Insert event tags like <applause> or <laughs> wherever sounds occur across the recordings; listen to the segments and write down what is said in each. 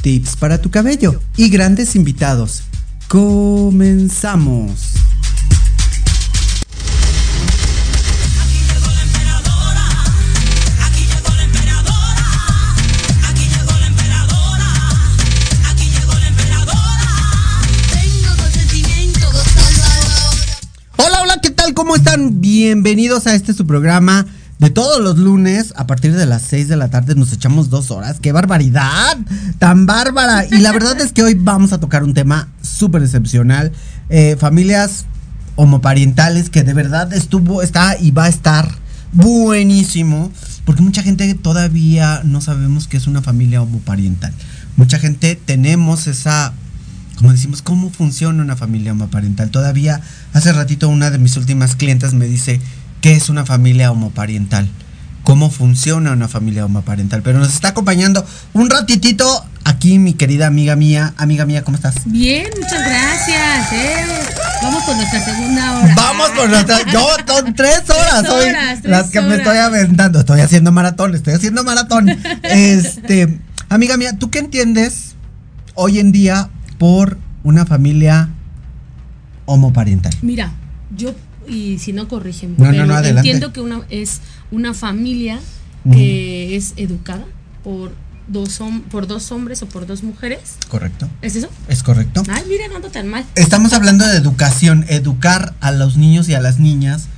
tips para tu cabello y grandes invitados. Comenzamos. Hola, hola, ¿qué tal? ¿Cómo están? Bienvenidos a este su programa de todos los lunes a partir de las 6 de la tarde nos echamos dos horas. ¡Qué barbaridad! ¡Tan bárbara! Y la verdad es que hoy vamos a tocar un tema súper excepcional. Eh, familias homoparentales que de verdad estuvo, está y va a estar buenísimo. Porque mucha gente todavía no sabemos qué es una familia homoparental. Mucha gente tenemos esa como decimos, ¿cómo funciona una familia homoparental? Todavía hace ratito una de mis últimas clientes me dice, ¿qué es una familia homoparental? ¿Cómo funciona una familia homoparental? Pero nos está acompañando un ratitito aquí mi querida amiga mía. Amiga mía, ¿cómo estás? Bien, muchas gracias. ¿eh? Vamos con nuestra segunda hora. Vamos con nuestra... Yo, son tres horas Tres hoy. horas, tres las que me estoy aventando. Estoy haciendo maratón, estoy haciendo maratón. <laughs> este, amiga mía, ¿tú qué entiendes hoy en día por una familia homoparental? Mira, yo, y si no, corrígeme. No, pero no, adelante. Entiendo que una, es una familia que es educada por dos, por dos hombres o por dos mujeres. ¿Correcto? ¿Es eso? ¿Es correcto? Ay, mira, no ando tan mal. Estamos hablando de educación, educar a los niños y a las niñas,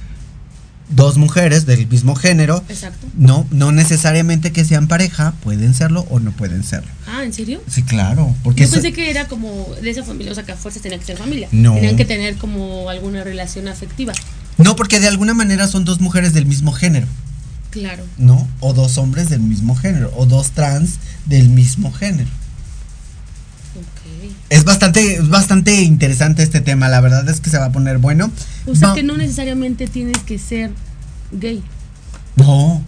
dos mujeres del mismo género, Exacto. no, no necesariamente que sean pareja, pueden serlo o no pueden serlo. Ah, ¿en serio? Sí, claro, porque Yo eso- pensé que era como de esa familia, o sea, que a fuerzas tenían que ser familia. No. Tenían que tener como alguna relación afectiva. no, porque de alguna manera son dos mujeres del mismo género, Claro. ¿no? O dos hombres del mismo género, o dos trans del mismo género. Es bastante, es bastante interesante este tema, la verdad es que se va a poner bueno. O sea, Va- que no necesariamente tienes que ser gay. No.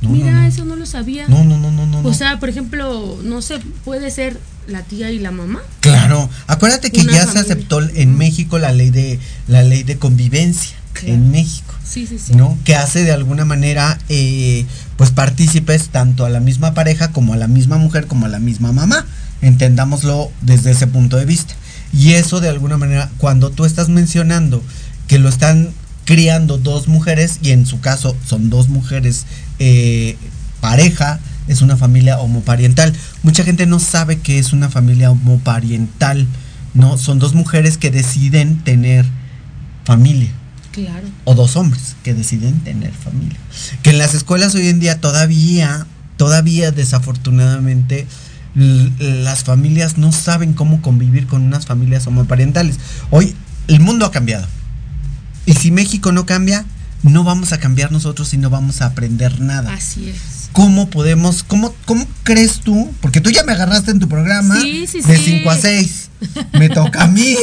No, Mira, no, no. eso no lo sabía. No, no, no, no, no. O sea, por ejemplo, no sé, puede ser la tía y la mamá. Claro, acuérdate que Una ya se aceptó en México la ley de la ley de convivencia Claro. en México, Sí, sí, sí. ¿no? Que hace de alguna manera eh, pues partícipes tanto a la misma pareja como a la misma mujer como a la misma mamá, entendámoslo desde ese punto de vista. Y eso de alguna manera cuando tú estás mencionando que lo están criando dos mujeres y en su caso son dos mujeres eh, pareja, es una familia homoparental. Mucha gente no sabe que es una familia homoparental, ¿no? Son dos mujeres que deciden tener familia. Claro. O dos hombres que deciden tener familia. Que en las escuelas hoy en día todavía, todavía desafortunadamente, las familias no saben cómo convivir con unas familias homoparentales. Hoy el mundo ha cambiado. Y si México no cambia, no vamos a cambiar nosotros y no vamos a aprender nada. Así es. ¿Cómo podemos, cómo, cómo crees tú? Porque tú ya me agarraste en tu programa Sí, sí, de sí. 5 a 6. Me toca a mí.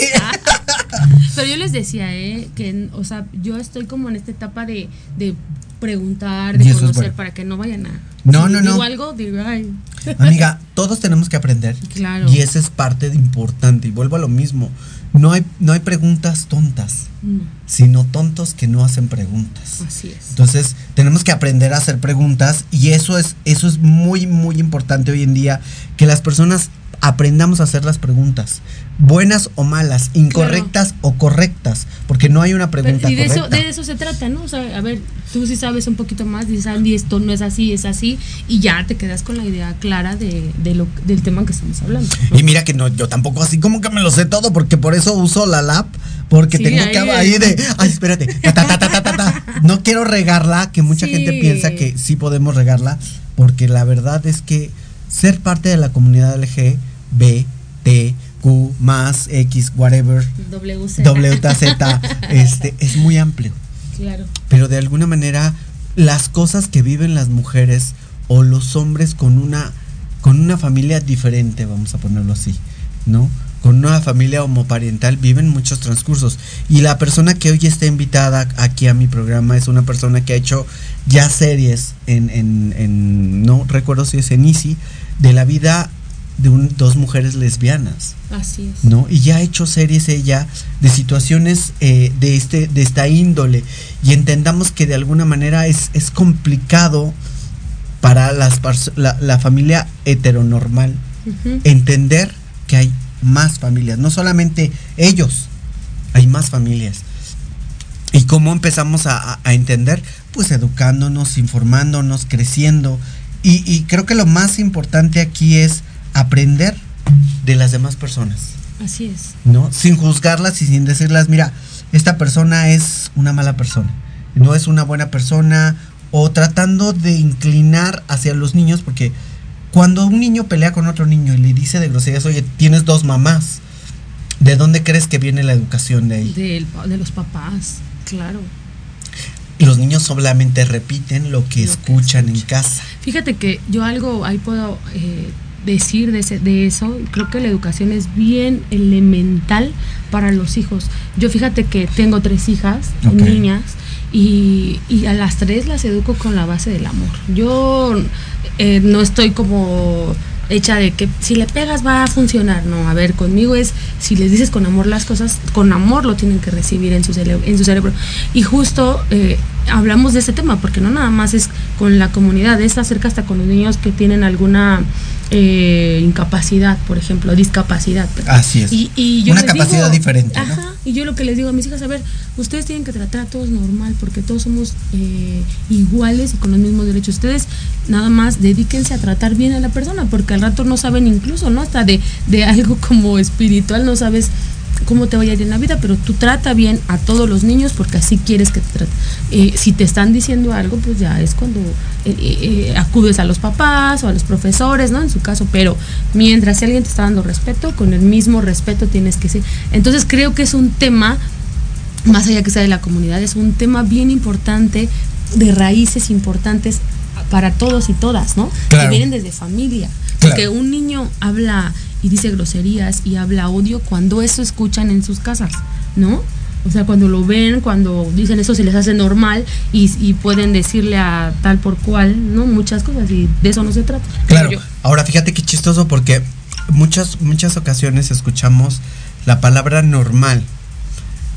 <laughs> Pero yo les decía, ¿eh? Que, o sea, yo estoy como en esta etapa de, de preguntar, de conocer, bueno. para que no vayan a. No, si no, digo no. algo, digo, ay. Amiga, todos tenemos que aprender. Claro. Y esa es parte de importante. Y vuelvo a lo mismo. No hay, no hay preguntas tontas, No, sino tontos que no hacen preguntas. así es. Entonces, tenemos que aprender a hacer preguntas y eso es eso es muy muy importante hoy en día que las personas aprendamos a hacer las preguntas, buenas o malas, incorrectas o correctas, porque no hay una Pero- pregunta y de eso, correcta. de eso se trata, ¿no? O sea, a ver, tú sí sabes un poquito más, dices, Andy, esto no es así, es así, y ya te quedas con la idea clara de, de lo, del tema que estamos hablando. ¿no? Y mira que no, yo tampoco así como que me lo sé todo, porque por eso uso la lap, porque Sí, tengo que ahí- ahí de, ay, espérate, ta, ta, ta, ta, ta, ta, ta. no quiero regarla, que mucha Sí. gente piensa que sí podemos regarla, porque la verdad es que ser parte de la comunidad LG, B, T, Q, más, X, whatever, WC. WZ, <laughs> este, es muy amplio Claro. pero de alguna manera las cosas que viven las mujeres o los hombres con una con una familia diferente, vamos a ponerlo así, ¿no? Con una familia homoparental viven muchos transcursos. Y la persona que hoy está invitada aquí a mi programa es una persona que ha hecho ya series en, en, en no recuerdo si es en Easy, de la vida de un, dos mujeres lesbianas. Así es. ¿no? Y ya ha hecho series ella de situaciones eh, de, este, de esta índole. Y entendamos que de alguna manera es, es complicado para las, la, la familia heteronormal Ujú. entender que hay más familias, no solamente ellos, hay más familias. ¿Y cómo empezamos a- a entender? Pues educándonos, informándonos, creciendo. Y, y creo que lo más importante aquí es aprender de las demás personas, Así es. ¿no? Sin juzgarlas y sin decirlas, mira, esta persona es una mala persona, no es una buena persona, o tratando de inclinar hacia los niños, porque cuando un niño pelea con otro niño y le dice de groserías, oye, tienes dos mamás, ¿de dónde crees que viene la educación de ahí? Del pa- de los papás, claro. Y los niños solamente repiten lo que Lo que escuchan en casa. Fíjate que yo algo ahí puedo eh, decir de, ese- de eso. Creo que la educación es bien elemental para los hijos. Yo fíjate que tengo tres hijas, niñas, y, y a las tres las educo con la base del amor. Yo eh, no estoy como hecha de que si le pegas va a funcionar. No, a ver, conmigo es si les dices con amor las cosas, con amor lo tienen que recibir en su cerebro. En su cerebro. Y justo eh, hablamos de este tema, porque no nada más es con la comunidad, es acerca hasta con los niños que tienen alguna eh, incapacidad, por ejemplo, discapacidad. Así es. Y, y yo Una capacidad digo- diferente, ¿no? Ajá, y yo lo que les digo a mis hijas, a ver, ustedes tienen que tratar a todos normal, porque todos somos eh, iguales y con los mismos derechos. Ustedes nada más dedíquense a tratar bien a la persona, porque al rato no saben incluso, ¿no? Hasta de, de algo como espiritual, no sabes cómo te vaya a ir en la vida, pero tú trata bien a todos los niños porque así quieres que te traten. Eh, si te están diciendo algo, pues ya es cuando eh, eh, acudes a los papás o a los profesores, ¿no? En su caso, pero mientras si alguien te está dando respeto, con el mismo respeto tienes que ser. Entonces creo que es un tema, más allá que sea de la comunidad, es un tema bien importante, de raíces importantes para todos y todas, ¿no? Claro. Que vienen desde familia. Claro. Porque un niño habla y dice groserías y habla odio cuando eso escuchan en sus casas, ¿no? O sea, cuando lo ven, cuando dicen eso se les hace normal y, y pueden decirle a tal por cual, ¿no? Muchas cosas y de eso no se trata. Claro. Ahora fíjate qué chistoso porque muchas muchas ocasiones escuchamos la palabra normal.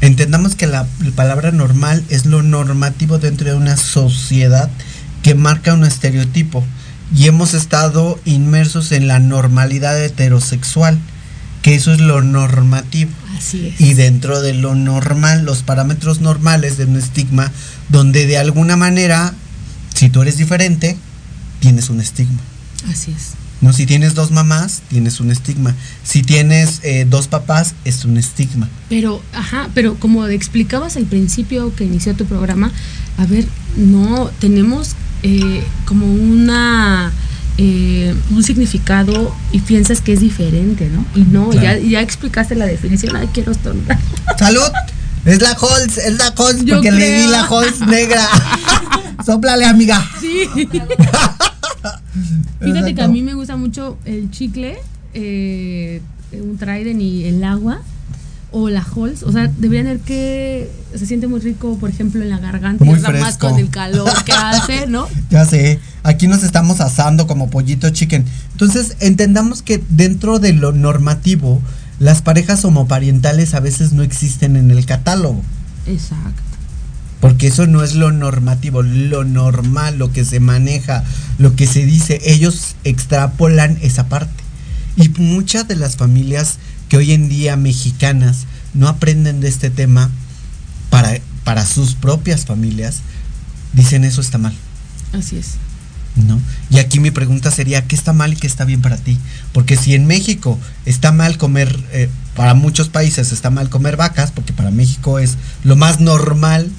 Entendamos que la, la palabra normal es lo normativo dentro de una sociedad que marca un estereotipo y hemos estado inmersos en la normalidad heterosexual, que eso es lo normativo. Así es. Y dentro de lo normal, los parámetros normales de un estigma, donde de alguna manera, si tú eres diferente, tienes un estigma. Así es. No, si tienes dos mamás, tienes un estigma. Si tienes eh, dos papás, es un estigma. Pero, ajá, pero como explicabas al principio que inició tu programa, a ver, no, tenemos eh, como una eh, un significado y piensas que es diferente, ¿no? Y no, Claro. ya, ya explicaste la definición, ay, quiero estornudar. ¡Salud! Es la Halls, es la Yo porque le di creo. la Halls negra. <laughs> Sóplale, amiga. Sí. Fíjate que a mí me gusta mucho el chicle, eh, un Trident y el agua. O la Halls, o sea, deberían ver que se siente muy rico, por ejemplo, en la garganta, Muy y nada más con el calor que <laughs> hace, ¿no? Ya sé, aquí nos estamos asando como pollito chicken. Entonces, entendamos que dentro de lo normativo, las parejas homoparentales a veces no existen en el catálogo. Exacto. Porque eso no es lo normativo, lo normal, lo que se maneja, lo que se dice. Ellos extrapolan esa parte. Y muchas de las familias que hoy en día mexicanas no aprenden de este tema para, para sus propias familias, dicen eso está mal. Así es. ¿no? Y aquí mi pregunta sería, ¿qué está mal y qué está bien para ti? Porque si en México está mal comer, eh, para muchos países está mal comer vacas, porque para México es lo más normal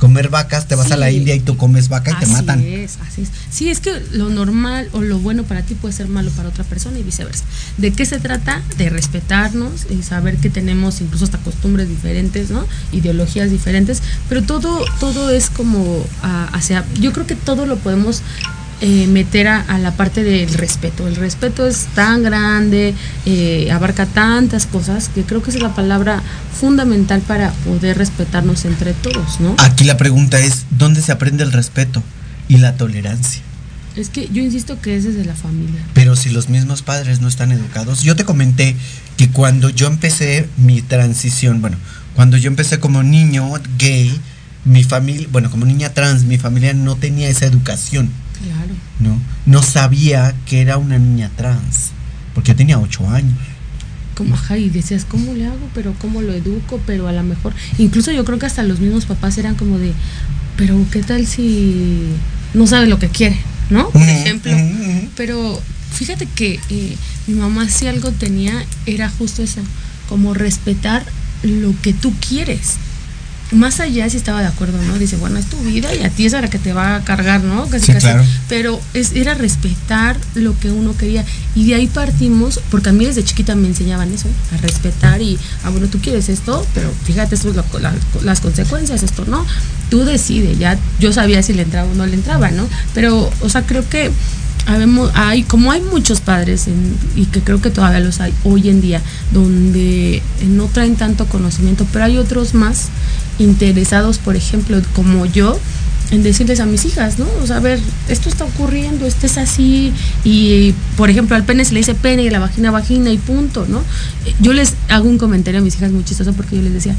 comer vacas, te vas a la. India y tú comes vaca y te así matan. es, así es. Sí, es que lo normal o lo bueno para ti puede ser malo para otra persona y viceversa. ¿De qué se trata? De respetarnos y saber que tenemos incluso hasta costumbres diferentes, ¿no? Ideologías diferentes, pero todo todo es como ah, hacia yo creo que todo lo podemos eh, meter a, a la parte del respeto. El respeto es tan grande, eh, abarca tantas cosas que creo que es la palabra fundamental para poder respetarnos entre todos, ¿no? Aquí la pregunta es, ¿dónde se aprende el respeto y la tolerancia? Es que yo insisto que es desde la familia. Pero si los mismos padres no están educados, yo te comenté que cuando yo empecé mi transición, bueno, cuando yo empecé como niño gay, mi familia, bueno, como niña trans, mi familia no tenía esa educación, Claro. ¿no? No sabía que era una niña trans, porque tenía ocho años. Como, ajá, y decías, ¿cómo le hago? Pero ¿cómo lo educo? Pero a lo mejor, incluso yo creo que hasta los mismos papás eran como de, pero ¿qué tal si no sabe lo que quiere? ¿No? Por ejemplo. Pero fíjate que eh, mi mamá si algo tenía, era justo eso, como respetar lo que tú quieres. Más allá si estaba de acuerdo, ¿no? Dice, bueno, es tu vida y a ti es a la que te va a cargar, ¿no? Casi, Sí, casi. claro. Pero es, era respetar lo que uno quería. Y de ahí partimos, porque a mí desde chiquita me enseñaban eso, a respetar y, ah, bueno, tú quieres esto, pero fíjate, esto es lo- la- las consecuencias, esto no. Tú decides, ya yo sabía si le entraba o no le entraba, ¿no? Pero, o sea, creo que hay, como hay muchos padres, en- y que creo que todavía los hay hoy en día, donde no traen tanto conocimiento, pero hay otros más interesados, por ejemplo, como yo, en decirles a mis hijas, ¿no? O sea, ver, esto está ocurriendo, esto es así, y por ejemplo al pene se le dice pene y la vagina vagina y punto, ¿no? Eh, Yo les hago un comentario a mis hijas muy chistoso porque yo les decía,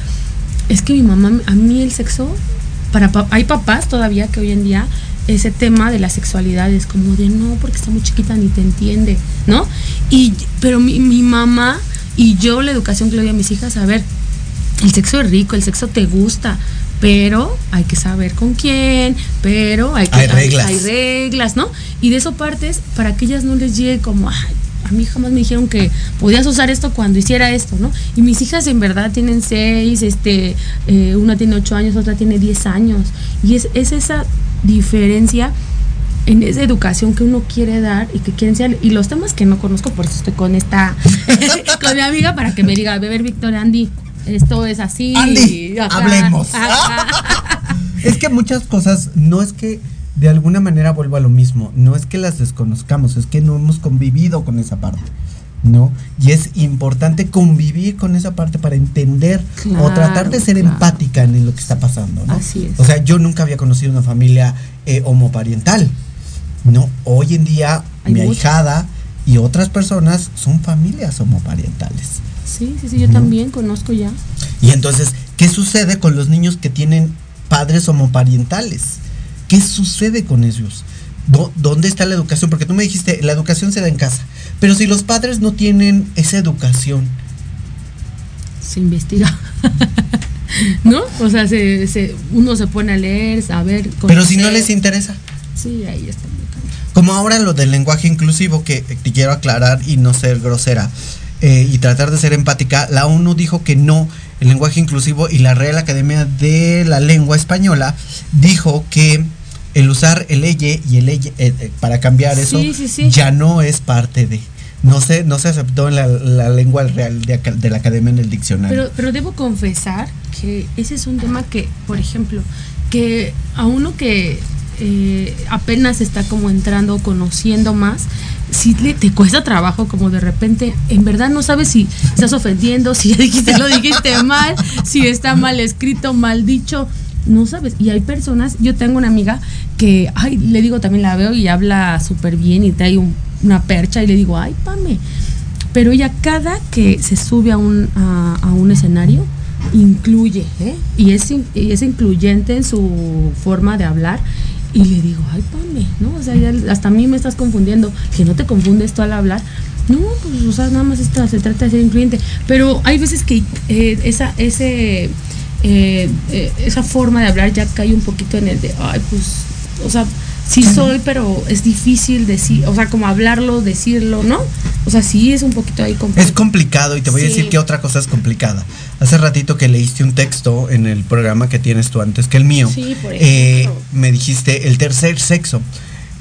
es que mi mamá, a mí el sexo, para pa- hay papás todavía que hoy en día ese tema de la sexualidad es como de no, porque está muy chiquita ni te entiende, ¿no? Y pero mi, mi mamá y yo la educación que le doy a mis hijas, a ver, el sexo es rico, el sexo te gusta, pero hay que saber con quién, pero hay que Hay reglas. hay reglas, ¿no? Y de eso partes para que ellas no les llegue como, ay, a mí jamás me dijeron que podías usar esto cuando hiciera esto, ¿no? Y mis hijas en verdad tienen seis, este, eh, una tiene ocho años, otra tiene diez años. Y es, es esa diferencia en esa educación que uno quiere dar y que quiere enseñar. Y los temas que no conozco, por eso estoy con esta, <laughs> con mi amiga para que me diga, beber Víctor Andy, esto es así. Andy, hablemos. <laughs> Es que muchas cosas no es que de alguna manera vuelva a lo mismo, no es que las desconozcamos, es que no hemos convivido con esa parte, ¿no? Y es importante convivir con esa parte para entender o tratar de ser claro. empática en lo que está pasando, ¿no? Así es. O sea, yo nunca había conocido una familia eh, homoparental, ¿no? Hoy en día Hay mi muchas. ahijada y otras personas son familias homoparentales. Sí, sí, sí, yo ¿No? también conozco ya. Y entonces, ¿qué sucede con los niños que tienen padres homoparentales? ¿Qué sucede con ellos? ¿Dó- ¿Dónde está la educación? Porque tú me dijiste, la educación se da en casa. Pero si los padres no tienen esa educación, Se investiga. <laughs> ¿No? O sea, se, se- uno se pone a leer, a ver. pero si no les interesa. Sí, ahí está. Como ahora lo del lenguaje inclusivo, que te quiero aclarar y no ser grosera eh, y tratar de ser empática, la ONU dijo que no, el lenguaje inclusivo y la Real Academia de la Lengua Española dijo que el usar el eye y el eye eh, eh, para cambiar eso Sí, sí, sí. ya no es parte de. No se, no se aceptó en la, la lengua real de, de la academia en el diccionario. Pero, pero debo confesar que ese es un tema que, por ejemplo, que a uno que eh, apenas está como entrando, conociendo más, si le, te cuesta trabajo como de repente, en verdad no sabes si estás ofendiendo, si ya dijiste lo dijiste mal, si está mal escrito, mal dicho, no sabes. Y hay personas, yo tengo una amiga que, ay, le digo también la veo y habla súper bien y trae un- una percha y le digo, ay, pame. Pero ella cada que se sube a un, a, a un escenario, incluye, ¿eh? y, es, y es incluyente en su forma de hablar. Y le digo, ay, Pame, ¿no? O sea, hasta a mí me estás confundiendo, que no te confundes tú al hablar. No, pues, o sea, nada más esta, se trata de ser incluyente. Pero hay veces que eh, esa, ese, eh, eh, esa forma de hablar ya cae un poquito en el de, ay, pues, o sea, sí soy, pero es difícil decir, o sea, como hablarlo, decirlo, ¿no? O sea, sí es un poquito ahí Es complicado. complicado y te voy a decir que otra cosa es complicada. Hace ratito que leíste un texto en el programa que tienes tú antes que el mío. Sí, por eh, me dijiste el tercer sexo.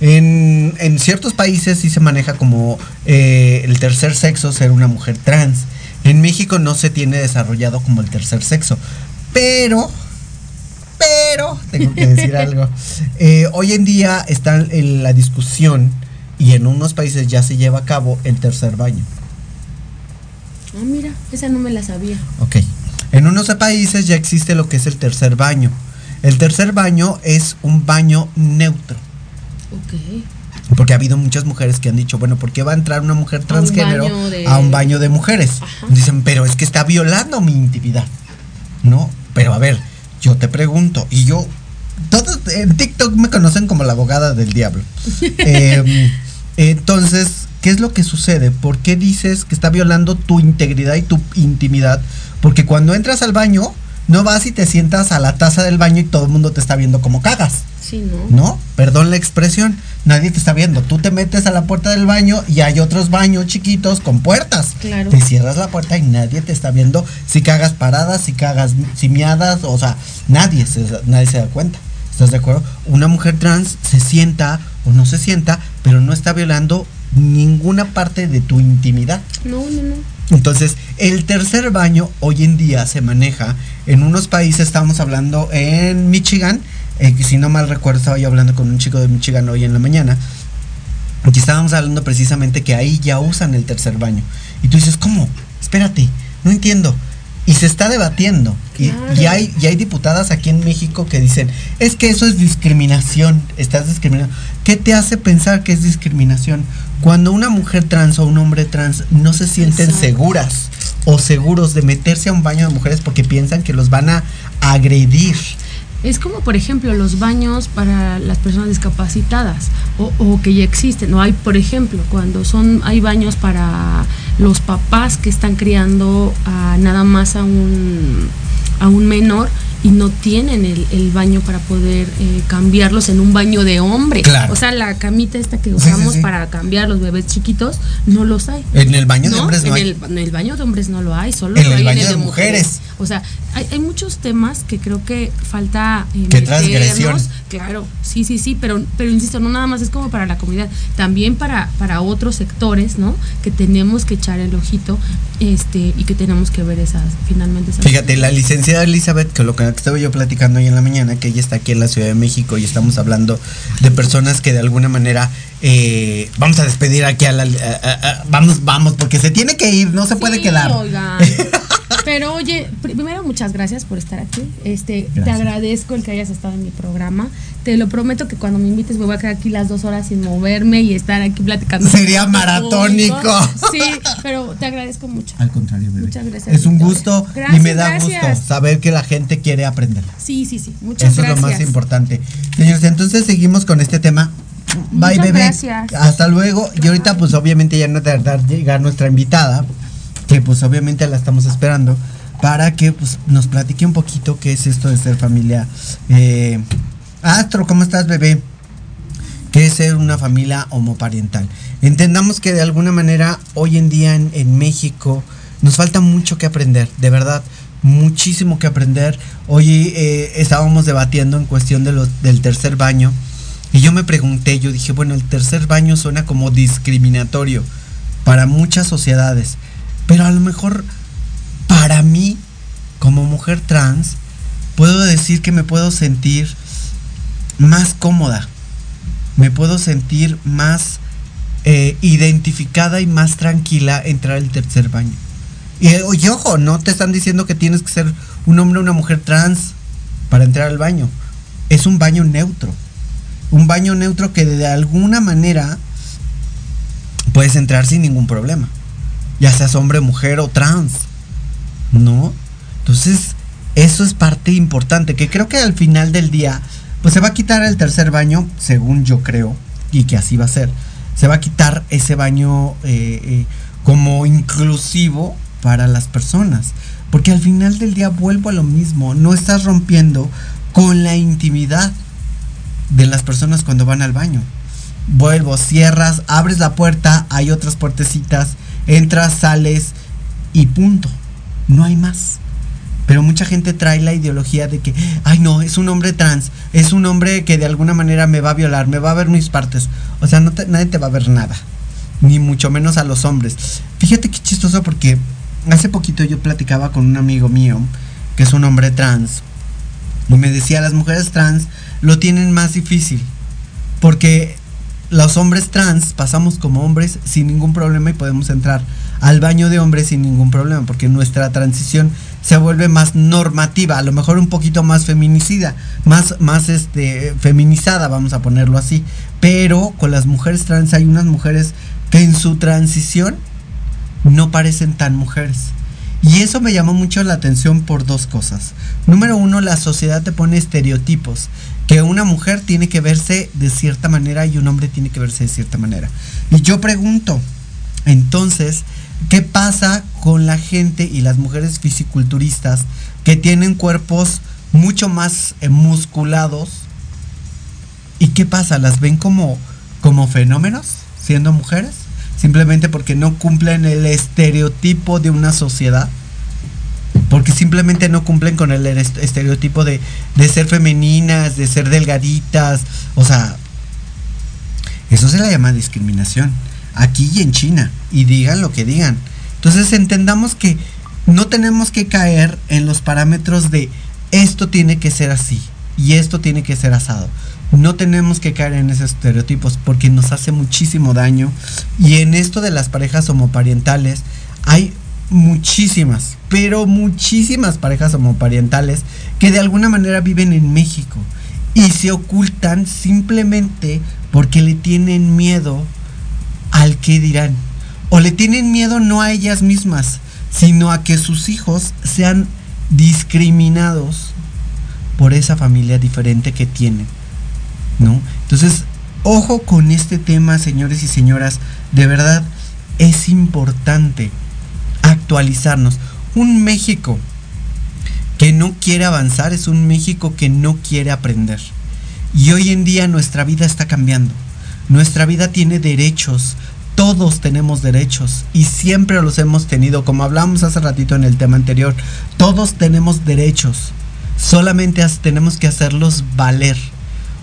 En, en ciertos países sí se maneja como eh, el tercer sexo ser una mujer trans. En México no se tiene desarrollado como el tercer sexo. Pero, Pero, tengo que decir <laughs> algo. Eh, hoy en día está en la discusión y en unos países ya se lleva a cabo el tercer baño. Ah, mira, esa no me la sabía. Ok. En unos países ya existe lo que es el tercer baño. El tercer baño es un baño neutro. Ok. Porque ha habido muchas mujeres que han dicho, bueno, ¿por qué va a entrar una mujer transgénero baño de- a un baño de mujeres? Ajá. Dicen, pero es que está violando mi intimidad. ¿No? Pero a ver, yo te pregunto, y yo, todos en TikTok me conocen como la abogada del diablo. <laughs> Eh, entonces, ¿qué es lo que sucede? ¿Por qué dices que está violando tu integridad y tu intimidad? Porque cuando entras al baño, no vas y te sientas a la taza del baño y todo el mundo te está viendo como cagas. Sí, ¿no? ¿no? Perdón la expresión, nadie te está viendo. Tú te metes a la puerta del baño y hay otros baños chiquitos con puertas. Claro. Te cierras la puerta y nadie te está viendo si cagas paradas, si cagas si miadas, o sea, nadie se, nadie se da cuenta. ¿Estás de acuerdo? Una mujer trans se sienta o no se sienta, pero no está violando ninguna parte de tu intimidad. No, no, no. Entonces, el tercer baño hoy en día se maneja en unos países, estamos hablando en Michigan, eh, si no mal recuerdo, estaba yo hablando con un chico de Michigan hoy en la mañana, y estábamos hablando precisamente que ahí ya usan el tercer baño. Y tú dices, ¿cómo? Espérate, no entiendo. Y se está debatiendo. Y-. Y, hay, y hay diputadas aquí en México que dicen, es que eso es discriminación, estás discriminando. ¿Qué te hace pensar que es discriminación? Cuando una mujer trans o un hombre trans no se sienten Exacto. seguras o seguros de meterse a un baño de mujeres porque piensan que los van a agredir. Es como, por ejemplo, los baños para las personas discapacitadas o, o que ya existen. No hay, por ejemplo, cuando son hay baños para los papás que están criando nada más a un a un menor y no tienen el, el baño para poder eh, cambiarlos en un baño de hombre. Claro. O sea, la camita esta que usamos sí, sí. para cambiar los bebés chiquitos no los hay. En el baño de hombres no en hay. el, en el baño de hombres no lo hay, solo En lo el hay baño en el de de mujeres. mujeres. O sea, hay, hay muchos temas que creo que falta eh, meternos. transgresión. Claro, sí, sí, sí, pero, pero insisto, no nada más es como para la comunidad, también para, para otros sectores, ¿no? Que tenemos que echar el ojito este y que tenemos que ver esas, finalmente esas Fíjate, la Elizabeth, que lo que estaba yo platicando hoy en la mañana, que ella está aquí en la Ciudad de México y estamos hablando de personas que de alguna manera eh, vamos a despedir aquí a la... a- a- a- vamos, vamos, porque se tiene que ir, no se puede Sí, quedar. oigan. <laughs> Pero oye, primero muchas gracias por estar aquí. Este, te agradezco el que hayas estado en mi programa. Te lo prometo que cuando me invites me voy a quedar aquí las dos horas sin moverme y estar aquí platicando. Sería maratónico. Sí, <laughs> pero te agradezco mucho. Al contrario, bebé. Muchas gracias, Es un Victoria. gusto y Gracias, me da gracias. gusto saber que la gente quiere aprender. Sí, sí, sí. Muchas Eso gracias. es lo más importante. Señores, entonces seguimos con este tema. Bye, Muchas bebé. gracias. Hasta luego. Y ahorita, pues obviamente ya no tardar llegar nuestra invitada, que pues obviamente la estamos esperando, para que pues nos platique un poquito qué es esto de ser familia. Eh, Astro, ¿cómo estás, bebé? ¿Qué es ser una familia homoparental? Entendamos que de alguna manera hoy en día en, en México nos falta mucho que aprender, de verdad, muchísimo que aprender. Hoy eh, estábamos debatiendo en cuestión de los, del tercer baño y yo me pregunté, yo dije, bueno, el tercer baño suena como discriminatorio para muchas sociedades, pero a lo mejor para mí, como mujer trans, puedo decir que me puedo sentir más cómoda, me puedo sentir más eh, identificada y más tranquila entrar al tercer baño. Y, eh, y ojo, no te están diciendo que tienes que ser un hombre o una mujer trans para entrar al baño. Es un baño neutro. Un baño neutro que de alguna manera puedes entrar sin ningún problema. Ya seas hombre, mujer o trans. ¿No? Entonces, eso es parte importante, que creo que al final del día, pues se va a quitar el tercer baño, según yo creo, y que así va a ser. Se va a quitar ese baño eh, eh, como inclusivo para las personas. Porque al final del día vuelvo a lo mismo, no estás rompiendo con la intimidad de las personas cuando van al baño. Vuelvo, cierras, abres la puerta, hay otras puertecitas, entras, sales y punto. No hay más. Pero mucha gente trae la ideología de que, ay no, es un hombre trans, es un hombre que de alguna manera me va a violar, me va a ver mis partes. O sea, no te- nadie te va a ver nada, ni mucho menos a los hombres. Fíjate qué chistoso porque hace poquito yo platicaba con un amigo mío, que es un hombre trans, Y me decía, las mujeres trans lo tienen más difícil. Porque los hombres trans pasamos como hombres sin ningún problema y podemos entrar al baño de hombres sin ningún problema, porque nuestra transición se vuelve más normativa, a lo mejor un poquito más feminicida, más, más este, feminizada, vamos a ponerlo así. Pero con las mujeres trans hay unas mujeres que en su transición no parecen tan mujeres. Y eso me llamó mucho la atención por dos cosas. Número uno, la sociedad te pone estereotipos, que una mujer tiene que verse de cierta manera y un hombre tiene que verse de cierta manera. Y yo pregunto, entonces, ¿qué pasa con la gente y las mujeres fisiculturistas que tienen cuerpos mucho más eh, musculados? ¿Y qué pasa? ¿Las ven como, como fenómenos siendo mujeres? simplemente porque no cumplen el estereotipo de una sociedad. Porque simplemente no cumplen con el estereotipo de, ser femeninas, de ser delgaditas. O sea, eso se la llama discriminación. Aquí y en China. Y digan lo que digan. Entonces entendamos que no tenemos que caer en los parámetros de esto tiene que ser así y esto tiene que ser asado no tenemos que caer en esos estereotipos porque nos hace muchísimo daño. Y en esto de las parejas homoparentales hay muchísimas, pero muchísimas parejas homoparentales que de alguna manera viven en México y se ocultan simplemente porque le tienen miedo al que dirán. O le tienen miedo no a ellas mismas, sino a que sus hijos sean discriminados por esa familia diferente que tienen. ¿no? Entonces, ojo con este tema, señores y señoras, de verdad es importante actualizarnos. Un México que no quiere avanzar es un México que no quiere aprender. Y hoy en día nuestra vida está cambiando. Nuestra vida tiene derechos. Todos tenemos derechos y siempre los hemos tenido. Como hablamos hace ratito en el tema anterior, todos tenemos derechos. Solamente tenemos que hacerlos valer.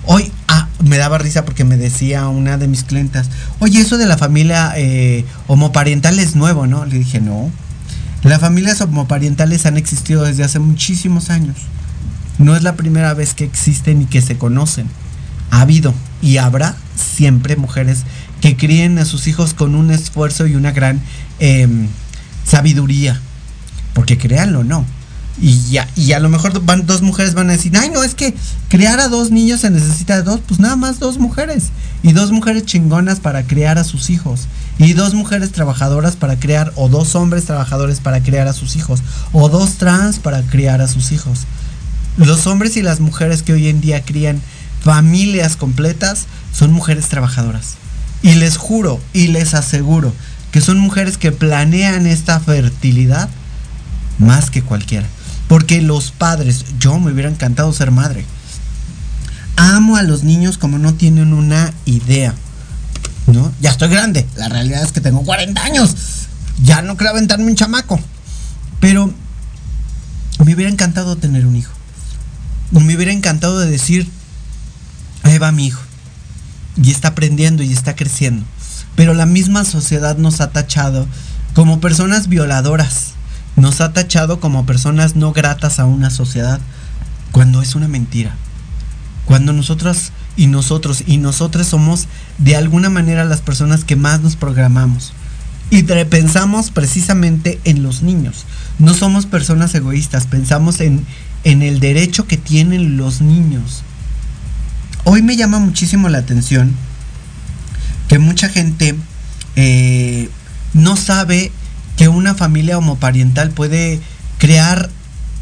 Hoy, ah, me daba risa porque me decía una de mis clientas, oye, eso de la familia eh, homoparental es nuevo, ¿no? Le dije, no. Las familias homoparentales han existido desde hace muchísimos años. No es la primera vez que existen y que se conocen. Ha habido y habrá siempre mujeres que críen a sus hijos con un esfuerzo y una gran em, sabiduría. Porque créanlo, no y ya, y a lo mejor van, dos mujeres van a decir, ay no, es que crear a dos niños se necesita de dos, pues nada más dos mujeres. Y dos mujeres chingonas para crear a sus hijos. Y dos mujeres trabajadoras para crear, o dos hombres trabajadores para crear a sus hijos. O dos trans para criar a sus hijos. Los hombres y las mujeres que hoy en día crían familias completas son mujeres trabajadoras. Y les juro y les aseguro que son mujeres que planean esta fertilidad más que cualquiera. Porque los padres, yo me hubiera encantado ser madre. Amo a los niños como no tienen una idea. ¿No? Ya estoy grande. La realidad es que tengo 40 años. Ya no creo aventarme un chamaco. Pero me hubiera encantado tener un hijo. Me hubiera encantado de decir, ahí va mi hijo. Y está aprendiendo y está creciendo. Pero la misma sociedad nos ha tachado como personas violadoras nos ha tachado como personas no gratas a una sociedad, cuando es una mentira. Cuando nosotras y nosotros y nosotras somos de alguna manera las personas que más nos programamos. Y pensamos precisamente en los niños. No somos personas egoístas, pensamos en, en el derecho que tienen los niños. Hoy me llama muchísimo la atención que mucha gente eh, no sabe que una familia homoparental puede crear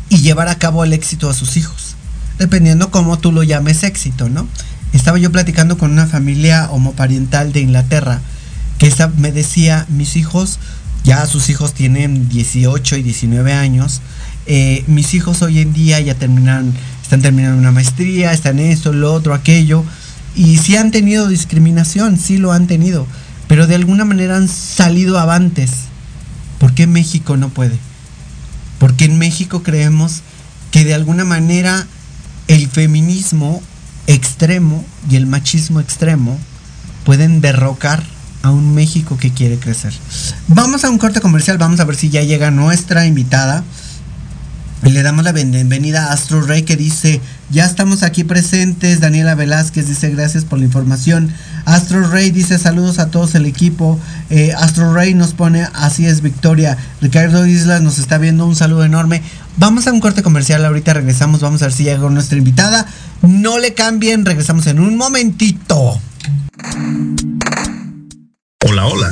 y llevar a cabo el éxito a sus hijos, dependiendo cómo tú lo llames éxito, ¿no? Estaba yo platicando con una familia homoparental de Inglaterra que me decía, mis hijos, ya sus hijos tienen 18 y 19 años, eh, mis hijos hoy en día ya terminan, están terminando una maestría, están esto, lo otro, aquello, y si han tenido discriminación, sí lo han tenido, pero de alguna manera han salido avantes ¿Por qué México no puede? Porque en México creemos que de alguna manera el feminismo extremo y el machismo extremo pueden derrocar a un México que quiere crecer. Vamos a un corte comercial, vamos a ver si ya llega nuestra invitada. Le damos la bienvenida a Astro Rey que dice, ya estamos aquí presentes. Daniela Velázquez dice, gracias por la información. Astro Rey dice, saludos a todos el equipo. Eh, Astro Rey nos pone, así es Victoria. Ricardo Islas nos está viendo, un saludo enorme. Vamos a un corte comercial, ahorita regresamos, vamos a ver si llega nuestra invitada. No le cambien, regresamos en un momentito. Hola, hola.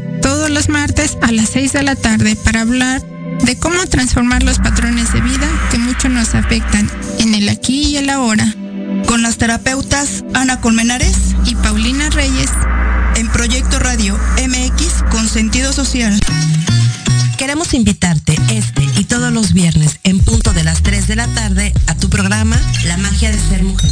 todos los martes a las 6 de la tarde para hablar de cómo transformar los patrones de vida que mucho nos afectan en el aquí y el ahora. Con las terapeutas Ana Colmenares y Paulina Reyes en Proyecto Radio MX con sentido social. Queremos invitarte este y todos los viernes en punto de las 3 de la tarde a tu programa La magia de ser mujer.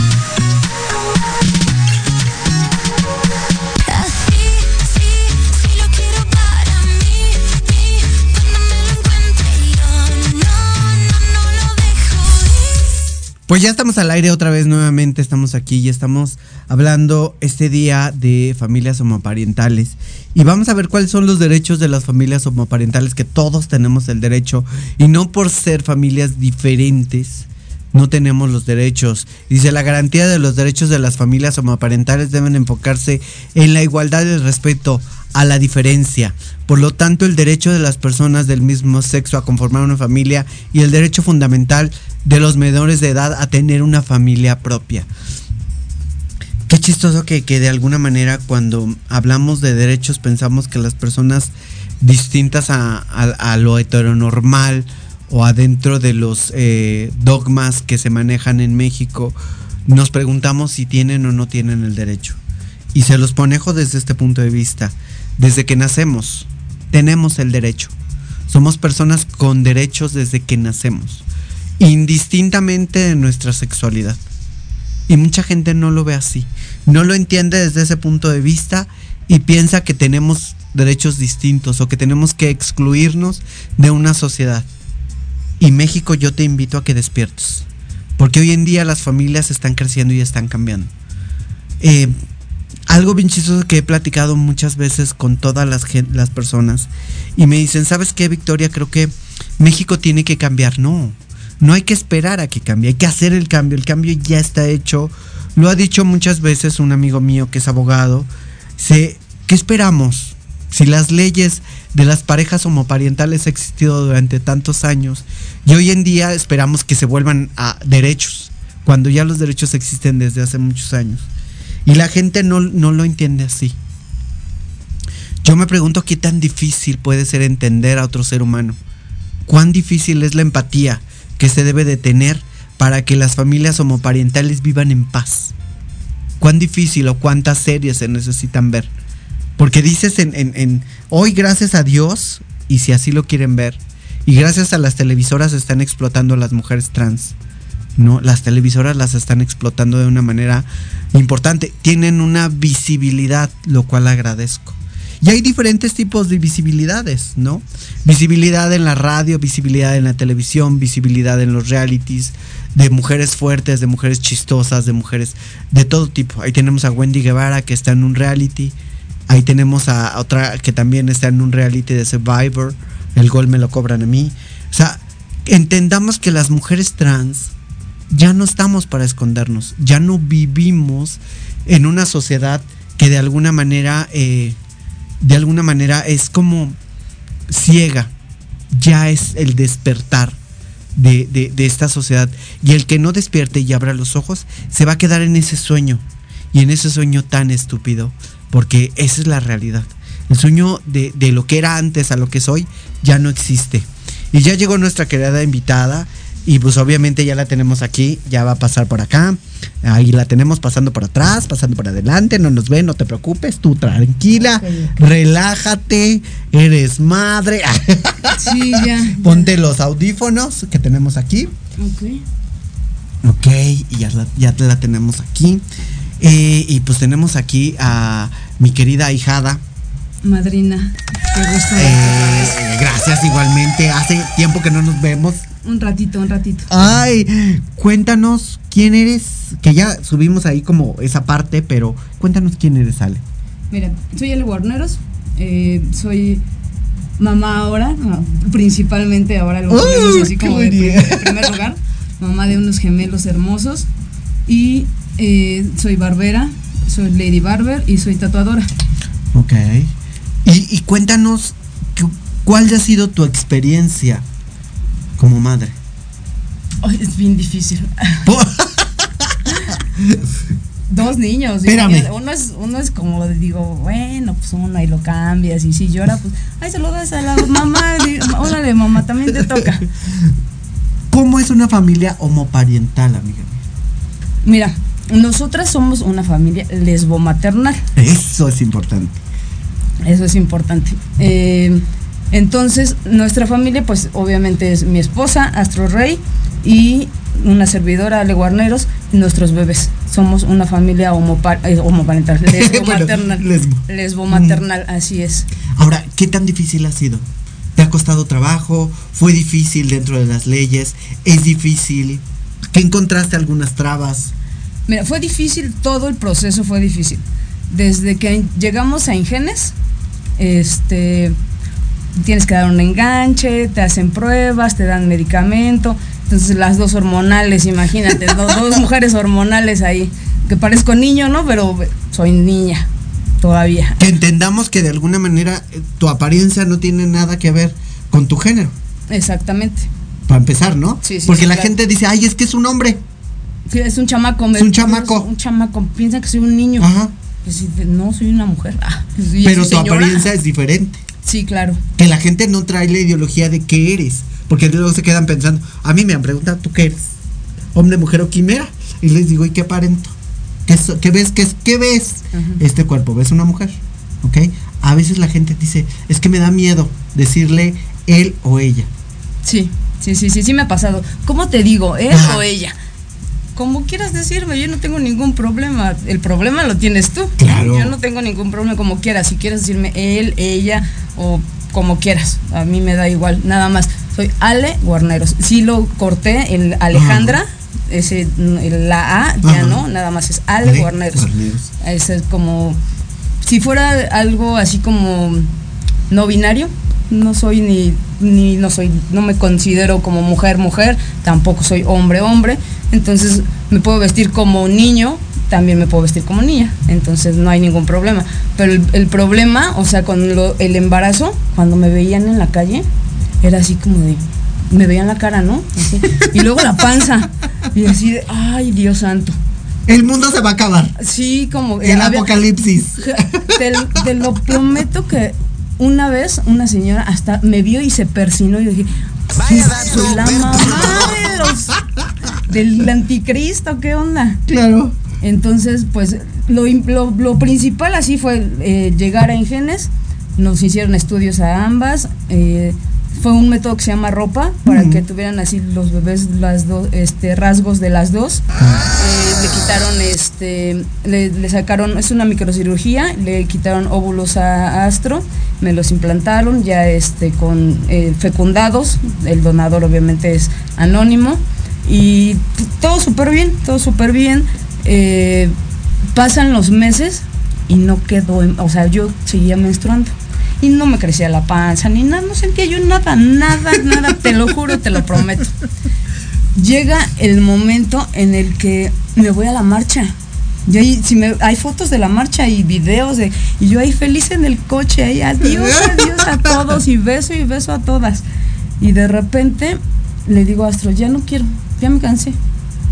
Pues ya estamos al aire otra vez nuevamente, estamos aquí y estamos hablando este día de familias homoparentales y vamos a ver cuáles son los derechos de las familias homoparentales que todos tenemos el derecho y no por ser familias diferentes no tenemos los derechos. Dice, la garantía de los derechos de las familias homoparentales deben enfocarse en la igualdad y el respeto a la diferencia. Por lo tanto, el derecho de las personas del mismo sexo a conformar una familia y el derecho fundamental de los menores de edad a tener una familia propia. Qué chistoso que, que de alguna manera cuando hablamos de derechos pensamos que las personas distintas a, a, lo heteronormal o adentro de los eh, dogmas que se manejan en México, nos preguntamos si tienen o no tienen el derecho. Y se los ponejo desde este punto de vista. Desde que nacemos, tenemos el derecho. Somos personas con derechos desde que nacemos indistintamente de nuestra sexualidad. Y mucha gente no lo ve así, no lo entiende desde ese punto de vista y piensa que tenemos derechos distintos o que tenemos que excluirnos de una sociedad. Y México yo te invito a que despiertes, porque hoy en día las familias están creciendo y están cambiando. Eh, algo bien chistoso que he platicado muchas veces con todas las, personas y me dicen, ¿sabes qué, Victoria? Creo que México tiene que cambiar. No, no hay que esperar a que cambie, hay que hacer el cambio. El cambio ya está hecho. Lo ha dicho muchas veces un amigo mío que es abogado. ¿Qué esperamos? Si las leyes de las parejas homoparentales han existido durante tantos años y hoy en día esperamos que se vuelvan a derechos, cuando ya los derechos existen desde hace muchos años. Y la gente no, no lo entiende así. Yo me pregunto qué tan difícil puede ser entender a otro ser humano. Cuán difícil es la empatía que se debe de tener para que las familias homoparentales vivan en paz. cuán difícil o cuántas series se necesitan ver. Porque dices en, en, en hoy gracias a Dios, y si así lo quieren ver, y gracias a las televisoras están explotando a las mujeres trans. ¿No? Las televisoras las están explotando de una manera importante. Tienen una visibilidad, lo cual agradezco. Y hay diferentes tipos de visibilidades, ¿no? Visibilidad en la radio, visibilidad en la televisión, visibilidad en los realities, de mujeres fuertes, de mujeres chistosas, de mujeres de todo tipo. Ahí tenemos a Wendy Guevara que está en un reality. Ahí tenemos a otra que también está en un reality de Survivor. El gol me lo cobran a mí. O sea, entendamos que las mujeres trans ya no estamos para escondernos. Ya no vivimos en una sociedad que de alguna manera, eh, de alguna manera es como ciega. Ya es el despertar de, de, de, esta sociedad. Y el que no despierte y abra los ojos, se va a quedar en ese sueño. Y en ese sueño tan estúpido. Porque esa es la realidad. El sueño de, de lo que era antes a lo que soy ya no existe. Y ya llegó nuestra querida invitada. Y pues obviamente ya la tenemos aquí, ya va a pasar por acá. Ahí la tenemos pasando por atrás, pasando por adelante, no nos ve, no te preocupes, tú tranquila, okay, okay. relájate, eres madre. <laughs> Sí, ya. Ponte los audífonos que tenemos aquí. Ok. Ok, y ya la, ya la tenemos aquí. Eh, y pues tenemos aquí a mi querida ahijada. Madrina, qué gusto. Eh, gracias igualmente. Hace tiempo que no nos vemos. Un ratito, un ratito. Ay, cuéntanos quién eres, que ya subimos ahí como esa parte, pero cuéntanos quién eres, Ale. Mira, soy Ale Guarneros, eh, soy mamá ahora, no, principalmente ahora lo ponemos uh, así como de primer, de primer, lugar, mamá de unos gemelos hermosos y eh, soy barbera, soy Lady Barber y soy tatuadora. Ok. Y, y cuéntanos cuál ha sido tu experiencia como madre? Es bien difícil. <laughs> Dos niños. Espérame. Uno es, uno es como digo, bueno, pues uno y lo cambias. Y si llora, pues, ay, saludas a la mamá. Órale, mamá, también te toca. ¿Cómo es una familia homoparental, amiga? Mira, nosotras somos una familia lesbomaternal. Eso es importante. Eso es importante. Eh, entonces, nuestra familia, pues obviamente es mi esposa, Astro Rey, y una servidora, Ale Guarneros, y nuestros bebés. Somos una familia eh, homoparental, lesbo-maternal. <laughs> lesbo. Lesbo-maternal, mm. así es. Ahora, ¿qué tan difícil ha sido? ¿Te ha costado trabajo? ¿Fue difícil dentro de las leyes? ¿Es difícil? ¿Qué encontraste algunas trabas? Mira, fue difícil, todo el proceso fue difícil. Desde que llegamos a Ingenes, este tienes que dar un enganche, te hacen pruebas, te dan medicamento. Entonces las dos hormonales, imagínate, dos, <laughs> dos, mujeres hormonales ahí, que parezco niño, ¿no? Pero soy niña todavía. Que entendamos que de alguna manera tu apariencia no tiene nada que ver con tu género. Exactamente. Para empezar, ¿no? Sí, sí, Porque sí, la claro. gente dice, ay, es que es un hombre. Sí, es un chamaco. Es un chamaco. Un chamaco. Piensa que soy un niño. Ajá. Pues, no, soy una mujer. <laughs> Ah, Pero tu señora. apariencia es diferente. Sí, claro. Que la gente no trae la ideología de qué eres. Porque luego se quedan pensando, a mí me han preguntado, ¿tú qué eres? ¿Hombre, mujer o quimera? Y les digo, ¿y qué aparento? ¿Qué, so- qué ves? ¿Qué, es- qué ves? Ajá. Este cuerpo, ¿ves una mujer? ¿Ok? A veces la gente dice, es que me da miedo decirle él o ella. Sí, sí, sí, sí, sí me ha pasado. ¿Cómo te digo, él Ajá. o ella? Como quieras decirme, yo no tengo ningún problema. El problema lo tienes tú. Claro. Yo no tengo ningún problema como quieras. Si quieres decirme él, ella o como quieras. A mí me da igual, nada más. Soy Ale Guarneros. Sí lo corté, el Alejandra, ese, la A, ya Ajá. no, nada más es Ale, Ale Guarneros. Guarneros. Ese es como, si fuera algo así como no binario, no soy ni, ni no soy, no me considero como mujer, mujer, tampoco soy hombre, hombre, entonces me puedo vestir como niño, también me puedo vestir como niña, entonces no hay ningún problema. Pero el, el problema, o sea, con lo- el embarazo, cuando me veían en la calle, era así como de, me veían la cara, ¿no? Así. Y luego la panza, y así de, ay, Dios santo. El mundo se va a acabar. Sí, como El había- apocalipsis. <laughs> te, te lo prometo que una vez una señora hasta me vio y se persinó y dije, "Sí, soy la mamá de los, del anticristo, ¿qué onda? Claro. Entonces, pues lo, lo- lo principal así fue eh, llegar a Ingenes, nos hicieron estudios a ambas, eh, fue un método que se llama ropa, para que tuvieran así los bebés las dos, este, rasgos de las dos. Eh, le quitaron, este, le, le sacaron, es una microcirugía, le quitaron óvulos a, a Astro, me los implantaron ya este, con fecundados, el donador obviamente es anónimo y todo súper bien, todo súper bien. Eh, pasan los meses y no quedó, o sea, yo seguía menstruando y no me crecía la panza ni nada, no sentía yo nada, nada, nada, te lo juro, te lo prometo. Llega el momento en el que me voy a la marcha. Yo ahí, si me, hay fotos de la marcha y videos de, y yo ahí feliz en el coche, ahí adiós, adiós a todos y beso y beso a todas. Y de repente le digo Astro, ya no quiero, ya me cansé.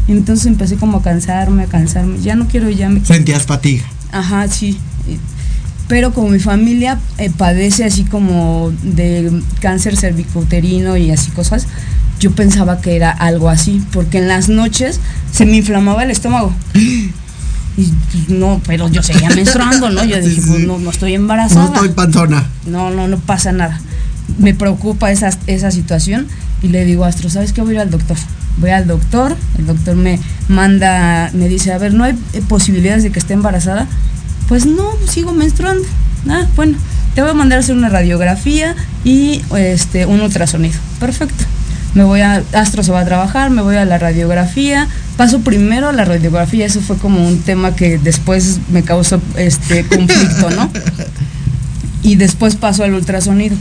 Y entonces empecé como a cansarme, a cansarme, ya no quiero, ya me Sentías fatiga. Ajá, sí. Pero como mi familia eh, padece así como de cáncer cervicouterino y así cosas, yo pensaba que era algo así, porque en las noches se me inflamaba el estómago. Y no, pero yo seguía <laughs> menstruando, ¿no? Yo Sí, dije, sí. pues no, no estoy embarazada. No estoy panzona. No, no, no pasa nada. Me preocupa esa, esa situación y le digo, Astro, ¿sabes qué? Voy a ir al doctor. Voy al doctor, el doctor me manda, me dice, a ver, ¿no hay eh, posibilidades de que esté embarazada? Pues no, sigo menstruando. Ah, bueno, te voy a mandar a hacer una radiografía y este un ultrasonido. Perfecto. Me voy a, Astro se va a trabajar, me voy a la radiografía, paso primero a la radiografía, eso fue como un tema que después me causó este conflicto, ¿no? <laughs> y después paso al ultrasonido.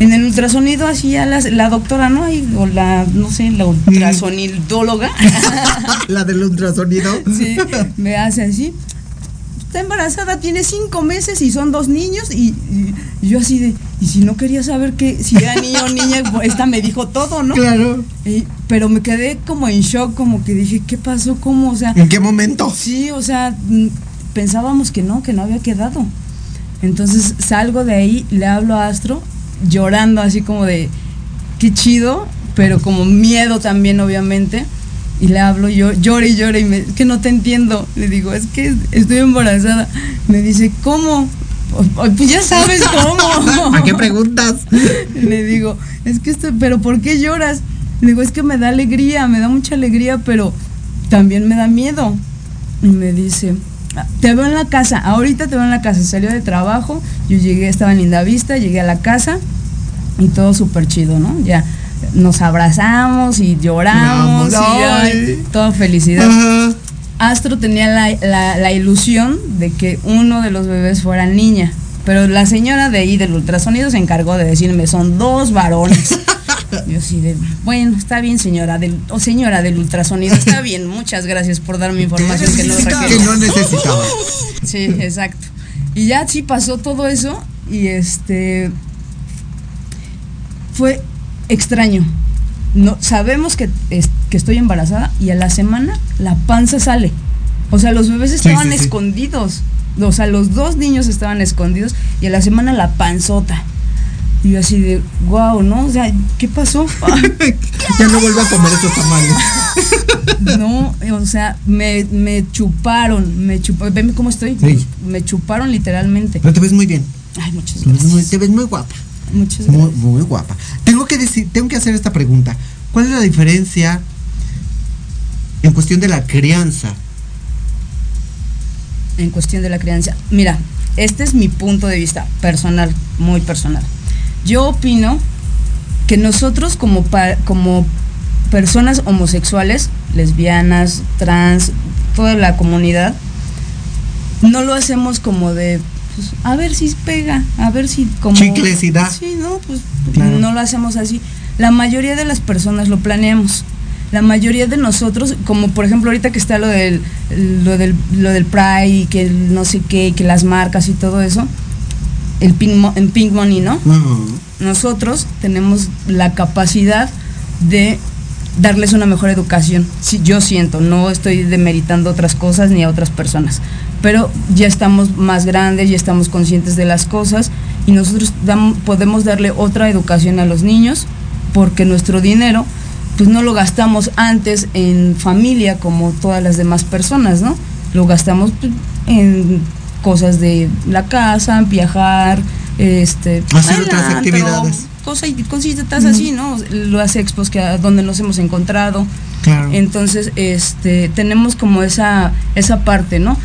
En el ultrasonido así ya las- la doctora, ¿no? O la, no sé, la ultrasonidóloga, <laughs> La del ultrasonido. sí, me hace así. Está embarazada, tiene cinco meses y son dos niños y, y- y yo así de, y si no quería saber que si era niño o niña, <laughs> esta me dijo todo, ¿no? Claro. Y- pero me quedé como en shock, como que dije, ¿qué pasó? ¿Cómo? O sea, ¿En qué momento? Sí, o sea, mm, pensábamos que no, que no había quedado. Entonces salgo de ahí, le hablo a Astro, llorando así como de, qué chido, pero como miedo también, obviamente. Y le hablo, yo lloro y lloro y me, es que no te entiendo. Le digo, es que estoy embarazada. Me dice, ¿cómo? "O- o, Pues ya sabes cómo. <laughs> ¿A qué preguntas? Le digo, es que esto, pero ¿por qué lloras? Le digo, es que me da alegría, me da mucha alegría, pero también me da miedo. Y me dice, "Ah, te veo en la casa, ahorita te veo en la casa. Salió de trabajo, yo llegué, estaba en Linda Vista, llegué a la casa y todo súper chido, ¿no? Ya nos abrazamos y lloramos, Vamos, y ay, toda felicidad. Astro tenía la, la- la ilusión de que uno de los bebés fuera niña. Pero la señora de ahí del ultrasonido se encargó de decirme, son dos varones. <laughs> Yo sí de, bueno, está bien señora, del, o señora del ultrasonido, está <laughs> bien, muchas gracias por darme información que no. Que no necesitaba. Sí, exacto. Y ya sí pasó todo eso y este fue extraño. No, sabemos que, es- que estoy embarazada y a la semana la panza sale. O sea, los bebés estaban sí, sí. escondidos. O sea, los dos niños estaban escondidos y a la semana la panzota. Y yo así de, wow, ¿no? O sea, ¿qué pasó? <laughs> Ya no vuelvo a comer esos tamales. <laughs> No, o sea, me, me chuparon, me chuparon, veme cómo estoy, Sí. me chuparon literalmente. Pero te ves muy bien. Ay, muchas Te ves muy, gracias. te ves muy guapa. Muchas Muy, gracias. muy guapa. Tengo que decir, tengo que hacer esta pregunta. ¿Cuál es la diferencia en cuestión de la crianza? En cuestión de la crianza. Mira, este es mi punto de vista personal, muy personal. Yo opino que nosotros como, pa- como personas homosexuales, lesbianas, trans, toda la comunidad, no lo hacemos como de, pues, a ver si pega, a ver si como... Chiclesidad. Sí, no, pues Claro. no lo hacemos así. La mayoría de las personas lo planeamos. La mayoría de nosotros, como por ejemplo ahorita que está lo del, lo del, lo del Pride y que el no sé qué, que las marcas y todo eso, el pink, mo- en Pink Money, ¿no? nosotros tenemos la capacidad de darles una mejor educación. Sí, yo siento, no estoy demeritando otras cosas ni a otras personas, pero ya estamos más grandes, ya estamos conscientes de las cosas y nosotros podemos darle otra educación a los niños porque nuestro dinero pues no lo gastamos antes en familia como todas las demás personas, ¿no? lo gastamos pues, en cosas de la casa, viajar, este, Hacer otras antro, actividades. Cosas, cositas así, ¿no? Las expos que a donde nos hemos encontrado. Claro. Entonces, este, tenemos como esa, esa parte, ¿no?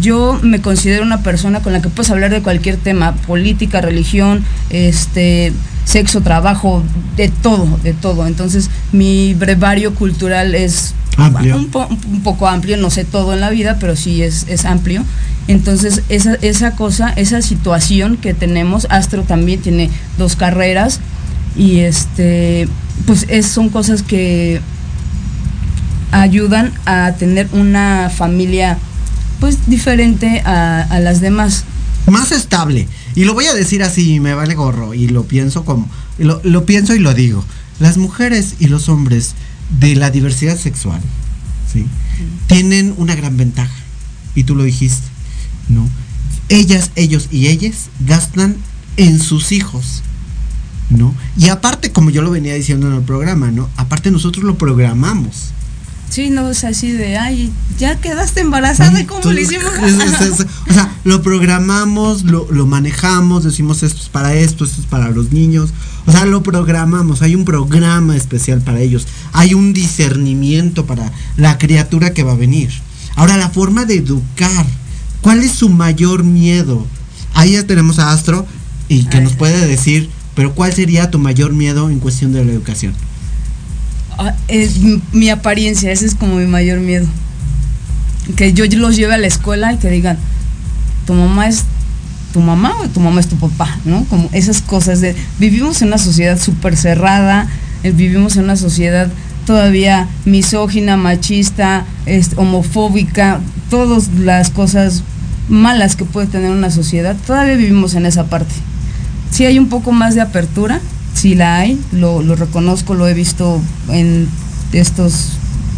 Yo me considero una persona con la que puedes hablar de cualquier tema, política, religión, este, sexo, trabajo, de todo, de todo. Entonces, mi brevario cultural es Amplio. Un, po- un poco amplio, no sé todo en la vida, pero sí es, es amplio. Entonces, esa, esa cosa, esa situación que tenemos, Astro también tiene dos carreras y este, pues es, son cosas que ayudan a tener una familia pues diferente a, a las demás. Más estable. Y lo voy a decir así, me vale gorro. Y lo pienso como. Lo, lo pienso y lo digo. Las mujeres y los hombres de la diversidad sexual, ¿sí? Tienen una gran ventaja. Y tú lo dijiste, ¿no? Ellas, ellos y ellas gastan en sus hijos. ¿No? Y aparte, como yo lo venía diciendo en el programa, ¿no? Aparte nosotros lo programamos. Sí, no es así de, ay, ya quedaste embarazada cómo le hicimos. Es- es- es- o sea, lo programamos, lo, lo manejamos, decimos esto es para esto, esto es para los niños. O sea, lo programamos, hay un programa especial para ellos, hay un discernimiento para la criatura que va a venir. Ahora, la forma de educar, ¿cuál es su mayor miedo? Ahí ya tenemos a Astro y que nos puede decir, pero ¿cuál sería tu mayor miedo en cuestión de la educación? Ah, es mi, mi apariencia, ese es como mi mayor miedo. Que yo los lleve a la escuela y que digan, tu mamá es tu mamá o tu mamá es tu papá, ¿no? Como esas cosas de, vivimos en una sociedad súper cerrada, eh, vivimos en una sociedad todavía misógina, machista, es, homofóbica, todas las cosas malas que puede tener una sociedad, todavía vivimos en esa parte. Sí hay un poco más de apertura, sí la hay, lo, lo reconozco, lo he visto en estos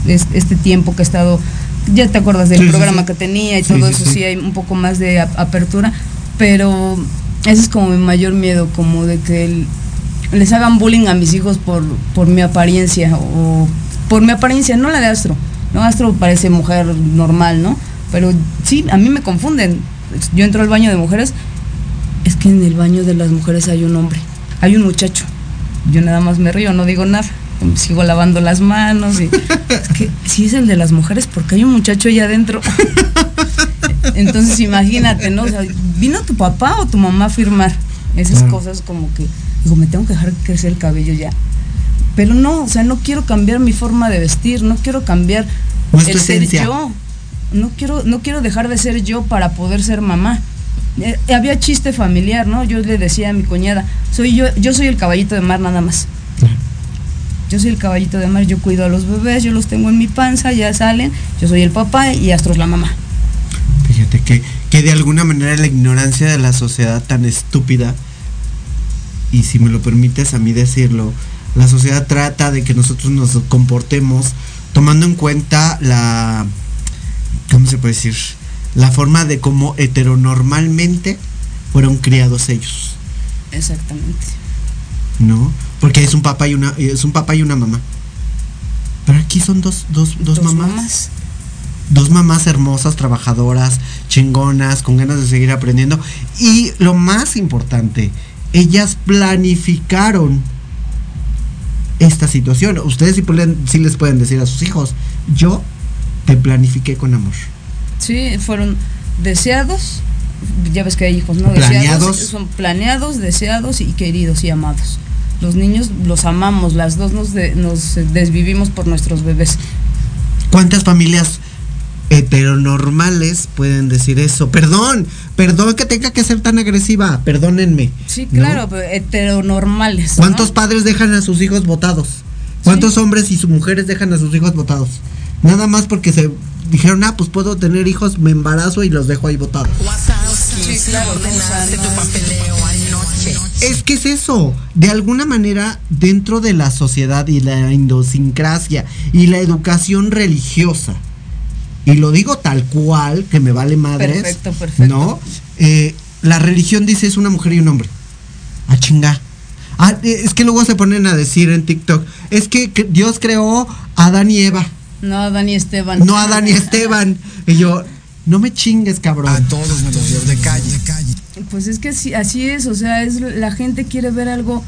es- este tiempo que he estado, ya te acuerdas del Sí, programa que tenía y todo eso, sí. hay un poco más de ap- apertura, pero ese es como mi mayor miedo, como de que el- les hagan bullying a mis hijos por, por mi apariencia o por mi apariencia, no la de Astro, ¿no? Astro parece mujer normal, ¿no? Pero sí, a mí me confunden. Yo entro al baño de mujeres, es que en el baño de las mujeres hay un hombre, hay un muchacho. Yo nada más me río, no digo nada. Sigo lavando las manos y <laughs> es que si es el de las mujeres porque hay un muchacho allá adentro. <laughs> Entonces imagínate, ¿no? O sea, ¿vino tu papá o tu mamá a firmar? Esas Claro. cosas como que digo, me tengo que dejar crecer el cabello ya. Pero no, o sea, no quiero cambiar mi forma de vestir, no quiero cambiar el ser esencia. yo. No quiero, no quiero dejar de ser yo para poder ser mamá. Eh, había chiste familiar, ¿no? Yo le decía a mi cuñada, soy yo, yo soy el caballito de mar nada más. Yo soy el caballito de mar, yo cuido a los bebés, yo los tengo en mi panza, ya salen, yo soy el papá y Astro es la mamá. Fíjate que, que de alguna manera la ignorancia de la sociedad tan estúpida, y si me lo permites a mí decirlo, la sociedad trata de que nosotros nos comportemos tomando en cuenta la, ¿cómo se puede decir? La forma de cómo heteronormalmente fueron criados ellos, Exactamente. ¿no? Porque es un papá y una, es un papá y una mamá. Pero aquí son dos, dos, dos, Dos mamás. mamás. Dos mamás hermosas, trabajadoras, chingonas, con ganas de seguir aprendiendo. Y lo más importante, ellas planificaron esta situación. Ustedes sí, pueden- sí les pueden decir a sus hijos, yo te planifiqué con amor. Sí, fueron deseados, ya ves que hay hijos, ¿no? Planeados. Deseados, son planeados, deseados y queridos y amados. Los niños los amamos, las dos nos, de- nos desvivimos por nuestros bebés. ¿Cuántas familias heteronormales pueden decir eso? Perdón, perdón que tenga que ser tan agresiva, perdónenme. Sí, ¿no? claro, pero heteronormales. ¿no? ¿Cuántos padres dejan a sus hijos votados? ¿Cuántos hombres y sus mujeres dejan a sus hijos votados? Nada más porque se dijeron, ah, pues puedo tener hijos, me embarazo y los dejo ahí votados. Sí, claro, Es que es eso, de alguna manera dentro de la sociedad y la idiosincrasia y la educación religiosa, y lo digo tal cual, que me vale madres, Perfecto, perfecto. ¿no? Eh, la religión dice es una mujer y un hombre. Ah, chinga. Ah, eh, es que luego se ponen a decir en TikTok, es que Dios creó a Adán y Eva, No, Dani Esteban. no a Adán y Esteban. Y yo, No me chingues, cabrón. A todos me los dio de calle. Pues es que así, así es, o sea, es la gente quiere ver algo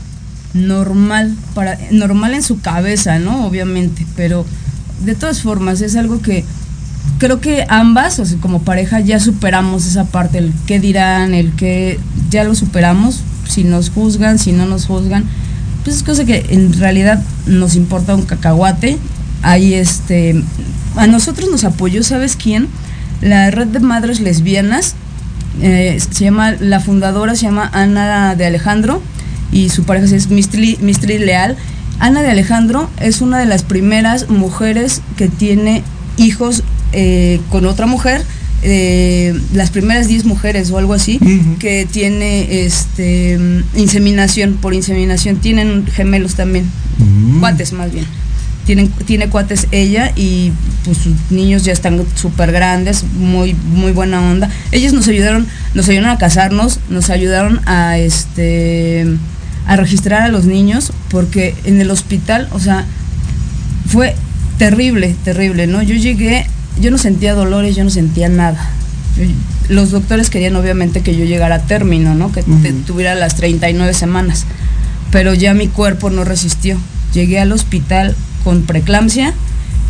normal para normal en su cabeza, ¿no? Obviamente, pero de todas formas es algo que creo que ambas, o sea, como pareja ya superamos esa parte, el qué dirán, el que ya lo superamos, si nos juzgan, si no nos juzgan, pues es cosa que en realidad nos importa un cacahuate. Ahí este a nosotros nos apoyó, ¿sabes quién? La red de madres lesbianas eh, se llama la fundadora se llama Ana de Alejandro y su pareja es Mistri, Mistri Leal. Ana de Alejandro es una de las primeras mujeres que tiene hijos eh, con otra mujer, eh, las primeras 10 mujeres o algo así, que tiene este inseminación, por inseminación, tienen gemelos también, cuates más bien. Tienen, tiene cuates ella y pues sus niños ya están súper grandes, muy, muy buena onda. Ellos nos ayudaron, nos ayudaron a casarnos, nos ayudaron a este a registrar a los niños, porque en el hospital, o sea, fue terrible, terrible, ¿no? Yo llegué, yo no sentía dolores, yo no sentía nada. Los doctores querían obviamente que yo llegara a término, ¿no? Que te- tuviera las 39 semanas, pero ya mi cuerpo no resistió. Llegué al hospital con preeclampsia,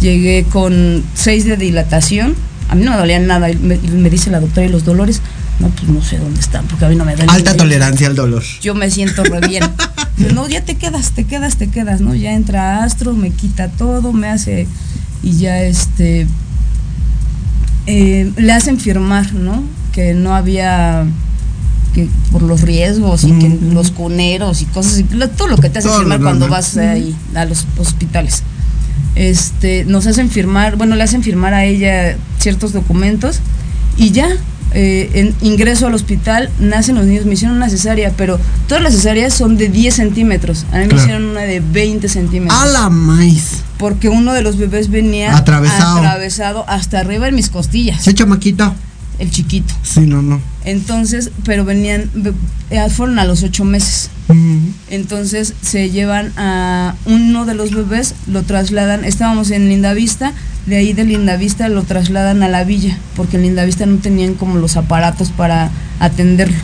llegué con 6 de dilatación, a mí no me dolía nada, y me, me dice la doctora, ¿y los dolores? No, pues no sé dónde están, porque a mí no me duele. Alta tolerancia al dolor. Yo me siento re bien. <laughs> No, ya te quedas, te quedas, te quedas, ¿no? Ya entra Astro, me quita todo, me hace. Y ya este. Eh, le hacen firmar, ¿no? Que no había. que por los riesgos y que los cuneros y cosas lo- Todo lo que te hacen Todo firmar cuando vas ahí a los hospitales. Este, nos hacen firmar, bueno, le hacen firmar a ella ciertos documentos y ya, eh, en ingreso al hospital, nacen los niños, me hicieron una cesárea, pero todas las cesáreas son de 10 centímetros, a mí me hicieron una de 20 centímetros. A la maíz. Porque uno de los bebés venía Atravesado. atravesado hasta arriba en mis costillas, ¿Sí, chamaquita? el chiquito. Sí, no, no. Entonces, pero venían, eh, fueron a los ocho meses. Entonces se llevan a uno de los bebés, lo trasladan, estábamos en Lindavista, de ahí de Lindavista lo trasladan a la villa, porque en Lindavista no tenían como los aparatos para atenderlo.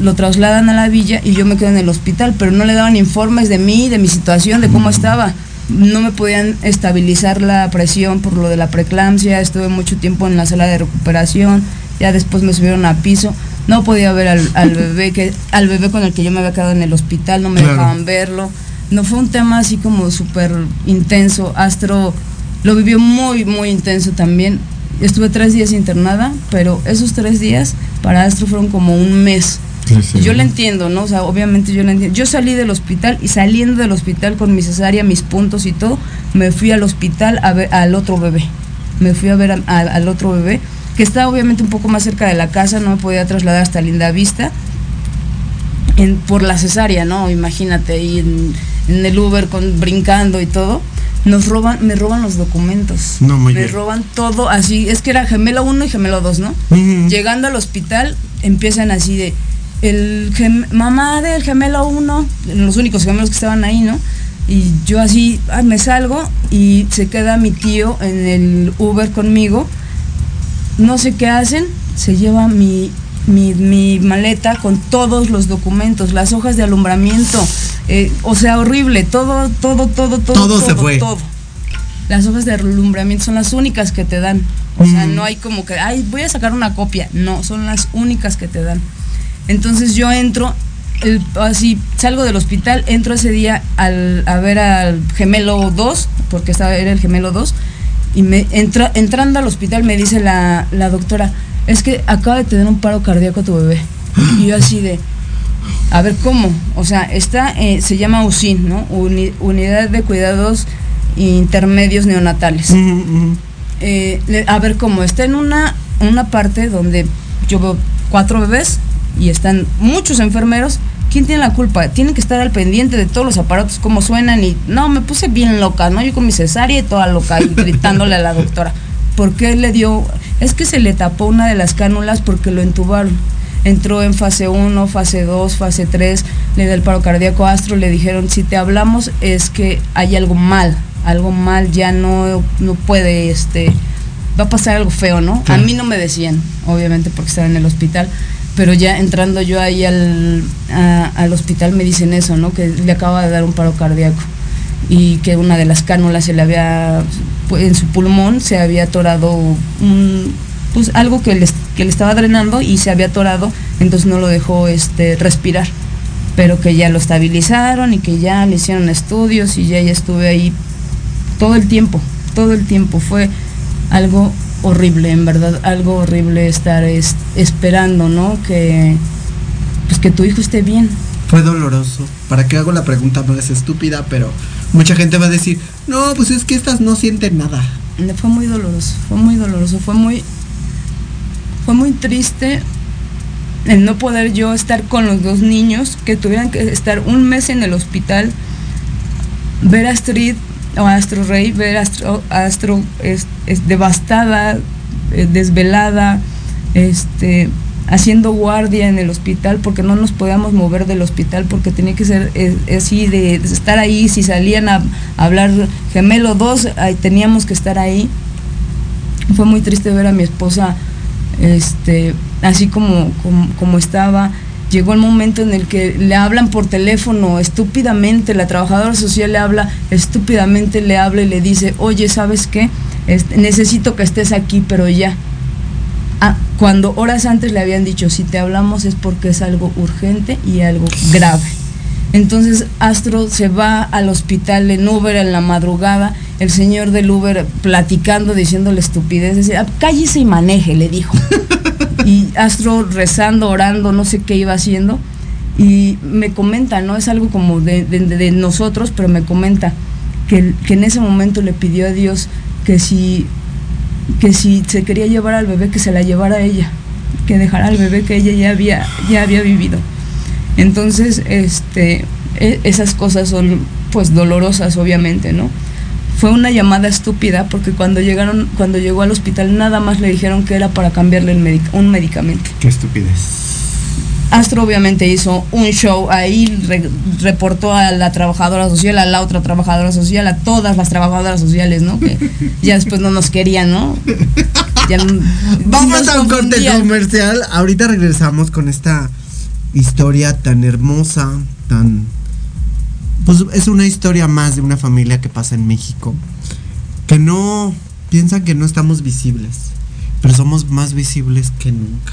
Lo trasladan a la villa y yo me quedo en el hospital, pero no le daban informes de mí, de mi situación, de cómo estaba. No me podían estabilizar la presión por lo de la preeclampsia, estuve mucho tiempo en la sala de recuperación, ya después me subieron a piso, no podía ver al, al <laughs> bebé que al bebé con el que yo me había quedado en el hospital, no me Claro. dejaban verlo. No fue un tema así como súper intenso. Astro lo vivió muy, muy intenso también. Estuve tres días internada, pero esos tres días para Astro fueron como un mes. Yo le entiendo, ¿no? O sea, obviamente yo le entiendo. Yo salí del hospital y saliendo del hospital con mi cesárea, mis puntos y todo, me fui al hospital a ver al otro bebé. Me fui a ver a- a- al otro bebé, que está obviamente un poco más cerca de la casa, no me podía trasladar hasta Linda Vista. En, por la cesárea, ¿no? Imagínate, y en, en el Uber con, brincando y todo. Nos roban, me roban los documentos. No, muy me bien. roban todo así. Es que era gemelo 1 y gemelo 2, ¿no? Llegando al hospital, empiezan así de. El gem- mamá del gemelo 1, los únicos gemelos que estaban ahí, ¿no? Y yo así, ah, me salgo y se queda mi tío en el Uber conmigo. No sé qué hacen, se lleva mi, mi, mi maleta con todos los documentos, las hojas de alumbramiento, eh, o sea, horrible, todo, todo, todo, todo. Todo se fue. Todo. Las hojas de alumbramiento son las únicas que te dan. O sea, no hay como que, ay, voy a sacar una copia. No, son las únicas que te dan. Entonces yo entro, el- así salgo del hospital, entro ese día al, a ver al gemelo 2, porque estaba, era el gemelo 2, y me entra, entrando al hospital me dice la, la doctora, es que acaba de tener un paro cardíaco tu bebé. Y yo así de, a ver cómo, o sea, está, eh, se llama USIN, ¿no? Uni- Unidad de Cuidados Intermedios Neonatales. Eh, le- a ver cómo, está en una, una parte donde yo veo cuatro bebés y están muchos enfermeros. ¿Quién tiene la culpa? Tienen que estar al pendiente de todos los aparatos, cómo suenan y no, me puse bien loca, ¿no? Yo con mi cesárea y toda loca y gritándole a la doctora. ¿Por qué le dio? Es que se le tapó una de las cánulas porque lo entubaron. Entró en fase 1, fase 2, fase 3, le da el paro cardíaco Astro, le dijeron, si te hablamos es que hay algo mal, algo mal, ya no, no puede este, va a pasar algo feo, ¿no? A mí no me decían, obviamente porque estaba en el hospital, pero ya entrando yo ahí al, al hospital me dicen eso, ¿no? Que le acaba de dar un paro cardíaco y que una de las cánulas se le había, pues, en su pulmón se había atorado un, pues algo que le, que le estaba drenando y se había atorado, entonces no lo dejó este, respirar, pero que ya lo estabilizaron y que ya le hicieron estudios y ya, ya estuve ahí todo el tiempo, todo el tiempo, fue algo horrible, en verdad, algo horrible estar esperando, ¿no? Que, pues que tu hijo esté bien. Fue doloroso. ¿Para qué hago la pregunta? No es estúpida, pero mucha gente va a decir, no, pues es que estas no sienten nada. Fue muy doloroso, fue muy doloroso, fue muy, fue muy triste el no poder yo estar con los dos niños que tuvieran que estar un mes en el hospital, ver a Astrid o Astro Rey, ver Astro, Astro es, devastada, eh, desvelada, este, haciendo guardia en el hospital porque no nos podíamos mover del hospital porque tenía que ser eh, así de, estar ahí, si salían a, hablar gemelo dos, ahí teníamos que estar ahí. Fue muy triste ver a mi esposa este, así como, como estaba llegó el momento en el que le hablan por teléfono estúpidamente, la trabajadora social le habla estúpidamente, le habla y le dice, oye, ¿sabes qué? Este, necesito que estés aquí, pero ya. Ah, cuando horas antes le habían dicho, si te hablamos es porque es algo urgente y algo grave. Entonces Astro se va al hospital en Uber en la madrugada, el señor del Uber platicando, diciéndole estupidez, decía, cállese y maneje, le dijo. <laughs> y Astro rezando, orando, no sé qué iba haciendo. Y me comenta, ¿no? Es algo como de, nosotros, pero me comenta que, que, en ese momento le pidió a Dios que si, que si se quería llevar al bebé, que se la llevara a ella, que dejara al bebé que ella ya había, ya había vivido. Entonces, este, e, esas cosas son pues dolorosas, obviamente, ¿no? Fue una llamada estúpida porque cuando llegaron, cuando llegó al hospital nada más le dijeron que era para cambiarle el un medicamento. Qué estupidez. Astro obviamente hizo un show ahí, reportó a la trabajadora social, a la otra trabajadora social, a todas las trabajadoras sociales, ¿no? Que <laughs> ya después no nos querían, ¿no? Vamos a un corte comercial. Ahorita regresamos con esta historia tan hermosa, tan... Pues es una historia más de una familia que pasa en México, que no piensan que no estamos visibles, pero somos más visibles que nunca.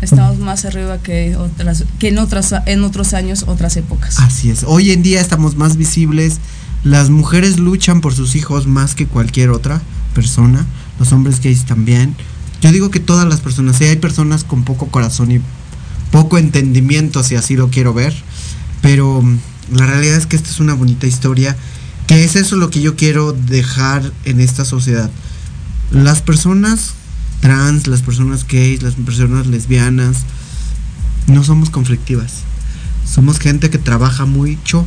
Estamos más arriba que otras, que en otras, en otros años, otras épocas. Así es. Hoy en día estamos más visibles. Las mujeres luchan por sus hijos más que cualquier otra persona. Los hombres gays también. Yo digo que todas las personas, si hay personas con poco corazón y poco entendimiento, si así lo quiero ver, pero mm, la realidad es que esta es una bonita historia, que es eso lo que yo quiero dejar en esta sociedad. Las personas trans, las personas gays, las personas lesbianas, no somos conflictivas. Somos gente que trabaja mucho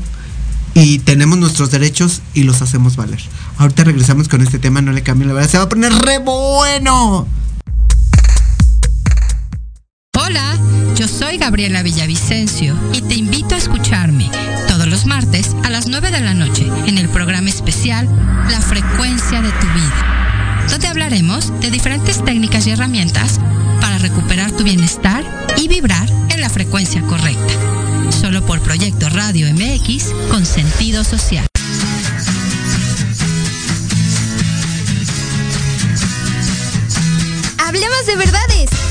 y tenemos nuestros derechos y los hacemos valer. Ahorita regresamos con este tema, no le cambien la verdad, se va a poner re bueno. Hola, yo soy Gabriela Villavicencio y te invito a escucharme todos los martes a las 9 de la noche en el programa especial La frecuencia de tu vida, donde hablaremos de diferentes técnicas y herramientas para recuperar tu bienestar y vibrar en la frecuencia correcta. Solo por Proyecto Radio MX con sentido social. Hablemos de verdades.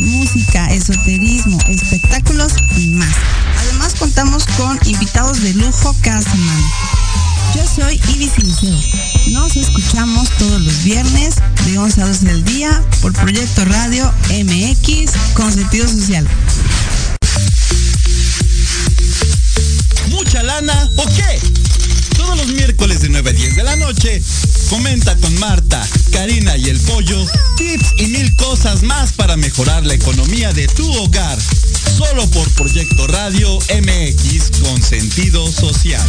Música, esoterismo, espectáculos y más. Además contamos con invitados de lujo cada semana. Yo soy Ibis Liceo. Nos escuchamos todos los viernes de 11 a 12 del día por Proyecto Radio MX con sentido social. ¿Mucha lana o qué? Todos los miércoles de 9 a 10 de la noche, comenta con Marta, Karina y el Pollo tips y mil cosas más para mejorar la economía de tu hogar. Solo por Proyecto Radio MX con sentido social.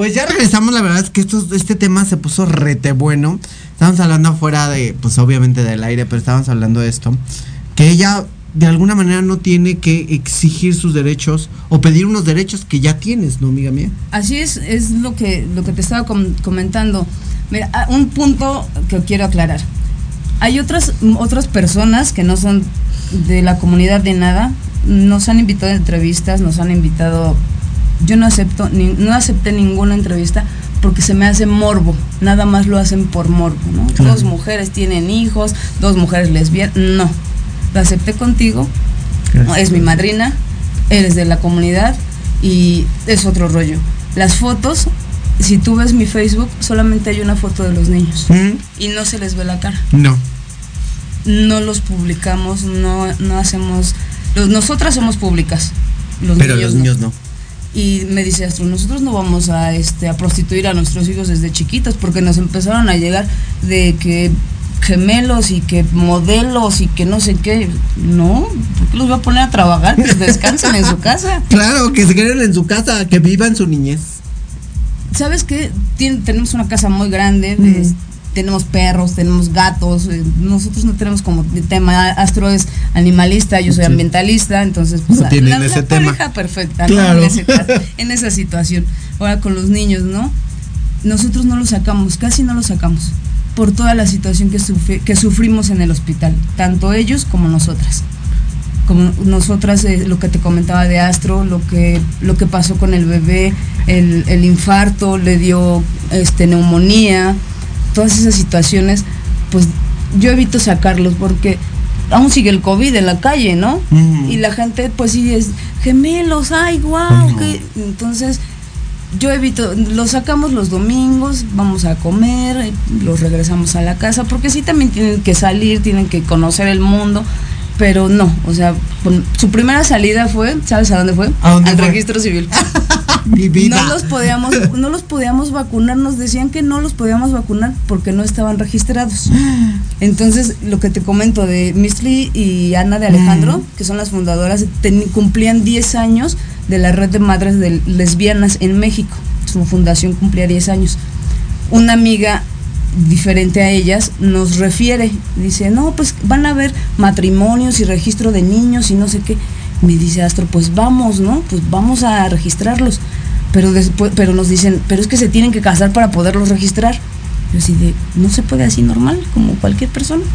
Pues ya regresamos, la verdad es que esto, este tema se puso rete bueno. Estábamos hablando afuera de, pues obviamente del aire, pero estábamos hablando de esto. Que ella de alguna manera no tiene que exigir sus derechos o pedir unos derechos que ya tienes, ¿no, amiga mía? Así es, es lo que, lo que te estaba com- comentando. Mira, ah, un punto que quiero aclarar. Hay otras, otras personas que no son de la comunidad de nada, nos han invitado a entrevistas, nos han invitado. Yo no acepto, ni- no acepté ninguna entrevista porque se me hace morbo. Nada más lo hacen por morbo, ¿no? Claro. Dos mujeres tienen hijos, dos mujeres lesbianas. No. Lo acepté contigo. Gracias. Es mi madrina, eres de la comunidad y es otro rollo. Las fotos, si tú ves mi Facebook, solamente hay una foto de los niños y no se les ve la cara. No. No los publicamos, no, no hacemos. los- nosotras somos públicas. Los pero niños los niños no. Y me dice Astro, nosotros no vamos a este a prostituir a nuestros hijos desde chiquitos porque nos empezaron a llegar de que gemelos y que modelos y que no sé qué. No, ¿por qué los voy a poner a trabajar? Que descansen en su casa. <laughs> Claro, que se queden en su casa, que vivan su niñez. ¿Sabes qué? Tien- tenemos una casa muy grande, es- tenemos perros, tenemos gatos, eh, nosotros no tenemos como tema, Astro es animalista, yo soy Sí. ambientalista, entonces pues, No la- ese la tema. pareja perfecta, ¿no? Claro. En, ese caso, en esa situación. Ahora con los niños, ¿no? Nosotros no los sacamos, casi no los sacamos, por toda la situación que, sufri- que sufrimos en el hospital, tanto ellos como nosotras como nosotras eh, lo que te comentaba de Astro, lo que lo que pasó con el bebé, el, el infarto, le dio este neumonía, todas esas situaciones, pues yo evito sacarlos porque aún sigue el COVID en la calle, ¿no? Y la gente pues sí es gemelos, ay, guau, entonces yo evito, los sacamos los domingos, vamos a comer, los regresamos a la casa, porque sí también tienen que salir, tienen que conocer el mundo, pero no, o sea, su primera salida fue, ¿sabes a dónde fue? ¿A dónde Al fue? registro civil. <laughs> Mi vida. No los podíamos, no los podíamos vacunar, nos decían que no los podíamos vacunar porque no estaban registrados. Entonces, lo que te comento de Misli y Ana de Alejandro, que son las fundadoras, ten- cumplían 10 años de la red de madres de lesbianas en México. Su fundación cumplía 10 años. Una amiga diferente a ellas nos refiere, dice, no, pues van a haber matrimonios y registro de niños y no sé qué. Me dice Astro, pues vamos, ¿no? Pues vamos a registrarlos. Pero después, pero nos dicen, pero es que se tienen que casar para poderlos registrar. Yo así de, no se puede así normal, como cualquier persona. <laughs>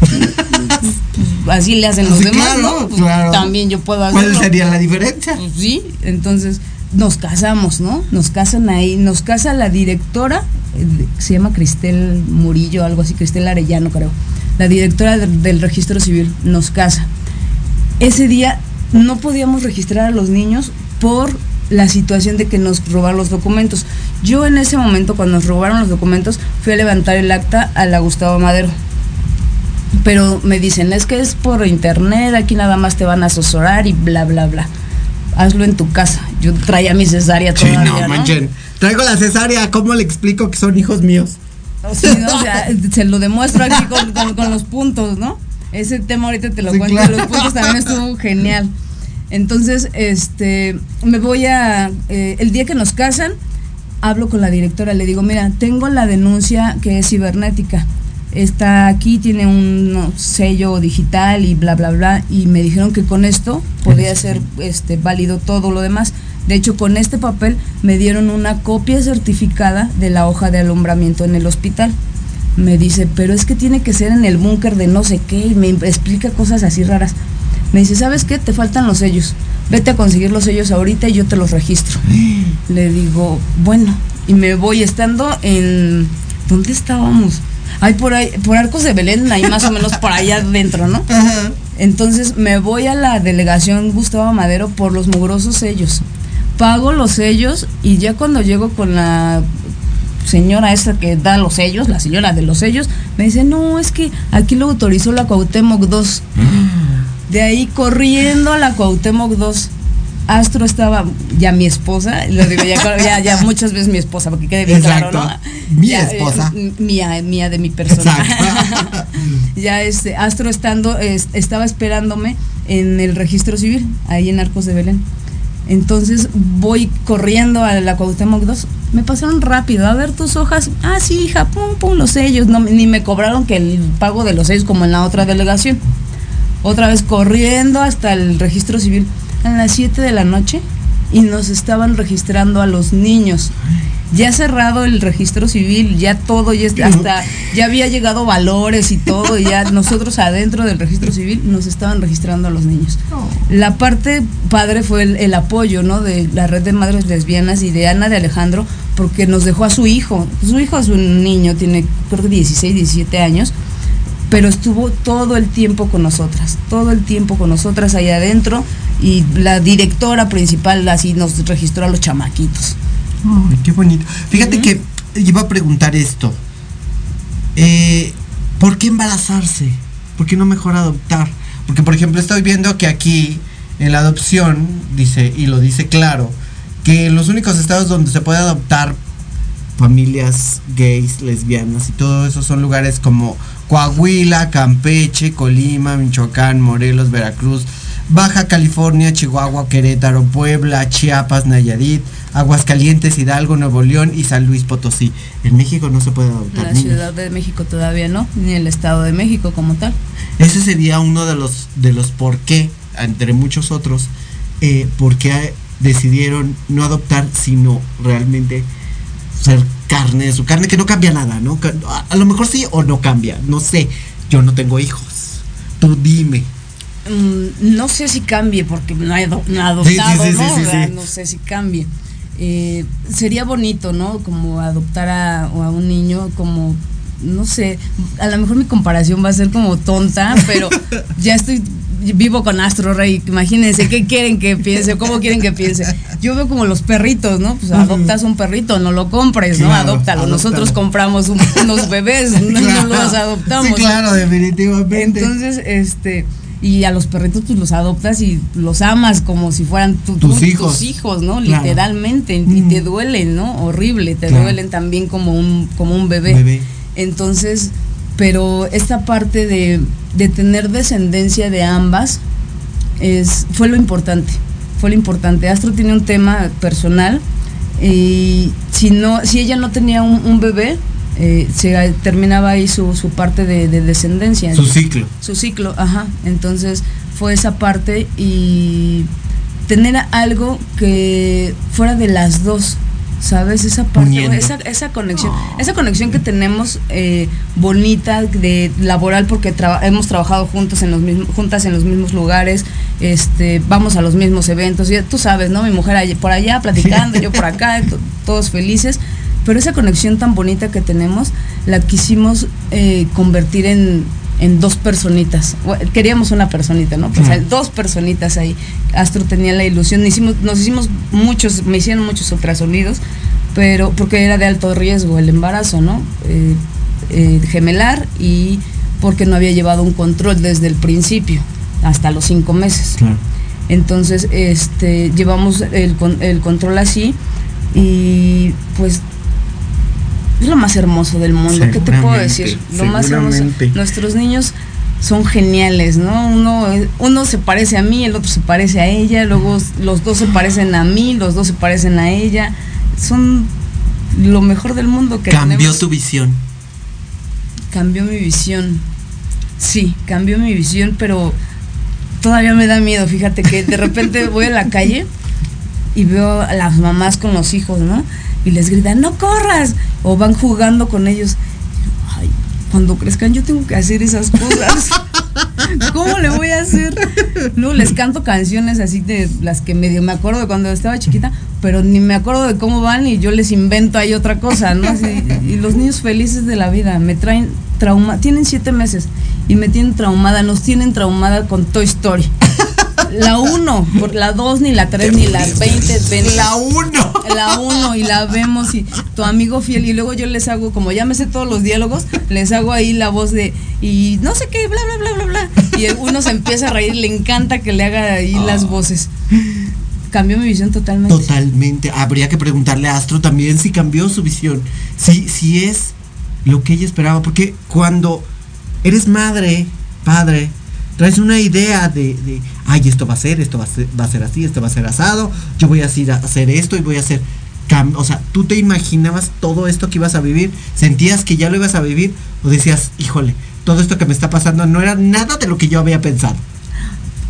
Pues, así le hacen los Sí, demás, claro, ¿no? Pues, claro. También yo puedo hacerlo. ¿Cuál sería la diferencia? Pues sí, entonces nos casamos, ¿no? Nos casan ahí, nos casa la directora, eh, se llama Cristel Murillo, algo así, Cristel Arellano creo, la directora del registro civil, nos casa. Ese día no podíamos registrar a los niños por la situación de que nos robaron los documentos. Yo en ese momento, cuando nos robaron los documentos, fui a levantar el acta a la Gustavo Madero. Pero me dicen, es que es por internet, aquí nada más te van a asesorar y bla, bla, bla. Hazlo en tu casa. Yo traía mi cesárea Sí, todavía, no, ¿no? manchen. Traigo la cesárea, ¿cómo le explico que son hijos míos? Sí, ¿no? O sea, se lo demuestro aquí con, con- con los puntos, ¿no? Ese tema ahorita te lo Sí, cuento, claro. los puntos también estuvo <laughs> genial. Entonces, este, me voy a, eh, el día que nos casan, hablo con la directora, le digo, mira, tengo la denuncia que es cibernética. Está aquí, tiene un no, sello digital y bla, bla, bla. Y me dijeron que con esto podía ser este, válido todo lo demás. De hecho, con este papel me dieron una copia certificada de la hoja de alumbramiento en el hospital. Me dice, pero es que tiene que ser en el búnker de no sé qué, y me explica cosas así raras. Me dice, ¿sabes qué? Te faltan los sellos. Vete a conseguir los sellos ahorita y yo te los registro. <gasps> Le digo, bueno, y me voy estando en... ¿Dónde estábamos? Ay, por ahí, por Arcos de Belén, ahí más o menos por allá adentro, ¿no? <laughs> Entonces me voy a la delegación Gustavo Madero por los mugrosos sellos. Pago los sellos y ya cuando llego con la señora esa que da los sellos, la señora de los sellos, me dice, no, es que aquí lo autorizó la Cuauhtémoc 2. De ahí corriendo a la Cuauhtémoc 2. Astro estaba ya mi esposa, lo digo ya, ya, muchas veces mi esposa, porque quede bien claro, ¿no? Mi esposa. Eh, mía, mía de mi persona. <laughs> ya este, Astro estando, estaba esperándome en el registro civil, ahí en Arcos de Belén. Entonces voy corriendo a la Cuauhtémoc 2. Me pasaron rápido. A ver tus hojas. Ah, sí, hija, pum, pum, los sellos. Ni me cobraron que el pago de los sellos como en la otra delegación. Otra vez corriendo hasta el registro civil a las 7 de la noche y nos estaban registrando a los niños. Ya cerrado el registro civil, ya todo, ya hasta ya había llegado valores y todo, y ya nosotros adentro del registro civil nos estaban registrando a los niños. La parte padre fue el, apoyo, ¿no? De la red de madres lesbianas y de Ana de Alejandro, porque nos dejó a su hijo. Su hijo es un niño, tiene creo que 16, 17 años, pero estuvo todo el tiempo con nosotras, todo el tiempo con nosotras ahí adentro y la directora principal así nos registró a los chamaquitos. Ay, qué bonito. Fíjate que iba a preguntar esto. Eh, ¿Por qué embarazarse? ¿Por qué no mejor adoptar? Porque, por ejemplo, estoy viendo que aquí en la adopción, dice, y lo dice claro, que los únicos estados donde se puede adoptar familias gays, lesbianas y todo eso son lugares como Coahuila, Campeche, Colima, Michoacán, Morelos, Veracruz, Baja California, Chihuahua, Querétaro, Puebla, Chiapas, Nayarit, Aguascalientes, Hidalgo, Nuevo León y San Luis Potosí. En México no se puede adoptar. La Ciudad de México todavía no, ni el Estado de México como tal. Ese sería uno de los de los por qué, entre muchos otros, eh, por qué decidieron no adoptar, sino realmente ser carne de su carne, que no cambia nada, ¿no? A, lo mejor sí o no cambia, no sé. Yo no tengo hijos. Tú dime. Mm, no sé si cambie porque no he, adoptado, ¿no? no sé si cambie. Eh, sería bonito, ¿no? Como adoptar a, a un niño como no sé, a lo mejor mi comparación va a ser como tonta, pero <laughs> ya estoy vivo con Astro Rey, imagínense qué quieren que piense, cómo quieren que piense. Yo veo como los perritos, ¿no? Pues adoptas un perrito, no lo compres, ¿no? Adóptalo. Nosotros compramos unos bebés, no, los adoptamos. Sí, claro, definitivamente. Entonces, este y a los perritos pues los adoptas y los amas como si fueran tus, hijos. tus hijos, ¿no? Literalmente y te duelen, ¿no? Horrible, te duelen también como un como un bebé. bebé. Entonces, pero esta parte de, tener descendencia de ambas es, fue lo importante, fue lo importante. Astro tiene un tema personal y si, no, si ella no tenía un, bebé, eh, se terminaba ahí su, su parte de, de, descendencia. Su ciclo. Su ciclo, ajá. Entonces fue esa parte y tener algo que fuera de las dos, ¿sabes? Esa parte, esa, esa, conexión, esa conexión que tenemos eh, bonita de laboral porque hemos trabajado juntas en los mismos, juntas en los mismos lugares, este, vamos a los mismos eventos, y tú sabes, ¿no? Mi mujer por allá platicando, yo por acá, todos felices, pero esa conexión tan bonita que tenemos la quisimos eh, convertir en en dos personitas. Queríamos una personita, ¿no? Pues dos personitas ahí. Astro tenía la ilusión. Hicimos, nos hicimos muchos, me hicieron muchos ultrasonidos, pero porque era de alto riesgo el embarazo, ¿no? Eh, eh, gemelar y porque no había llevado un control desde el principio, hasta los cinco meses. Entonces, este, llevamos el, el control así y pues es lo más hermoso del mundo. ¿Qué te puedo decir? Lo más hermoso. Nuestros niños son geniales, ¿no? Uno, uno se parece a mí, el otro se parece a ella, luego los dos se parecen a mí, los dos se parecen a ella. Son lo mejor del mundo que Cambió tu visión. Cambió mi visión. Sí, cambió mi visión, pero todavía me da miedo. Fíjate que de repente voy a la calle y veo a las mamás con los hijos, ¿no? Y les gritan, no corras, o van jugando con ellos. Ay, cuando crezcan yo tengo que hacer esas cosas. <laughs> ¿Cómo le voy a hacer? Luego les canto canciones así de las que medio me acuerdo de cuando estaba chiquita, pero ni me acuerdo de cómo van y yo les invento ahí otra cosa, ¿no? Y los niños felices de la vida me traen trauma, tienen siete meses y me tienen traumada, nos tienen traumada con Toy Story. La 1, la 2, ni la 3, ni la 20, 20. La 1. La 1 y la vemos y tu amigo fiel y luego yo les hago, como ya me sé todos los diálogos, les hago ahí la voz de y no sé qué, bla, bla, bla, bla, bla. Y uno se empieza a reír, le encanta que le haga ahí las voces. Cambió mi visión totalmente. Totalmente. Habría que preguntarle a Astro también si cambió su visión. Si, si es lo que ella esperaba. Porque cuando eres madre, padre, traes una idea de, de ay, esto va a ser, esto va a ser, va a ser así, esto va a ser asado, yo voy a hacer, esto y voy a hacer... O sea, tú te imaginabas todo esto que ibas a vivir, sentías que ya lo ibas a vivir o decías, híjole, todo esto que me está pasando no era nada de lo que yo había pensado.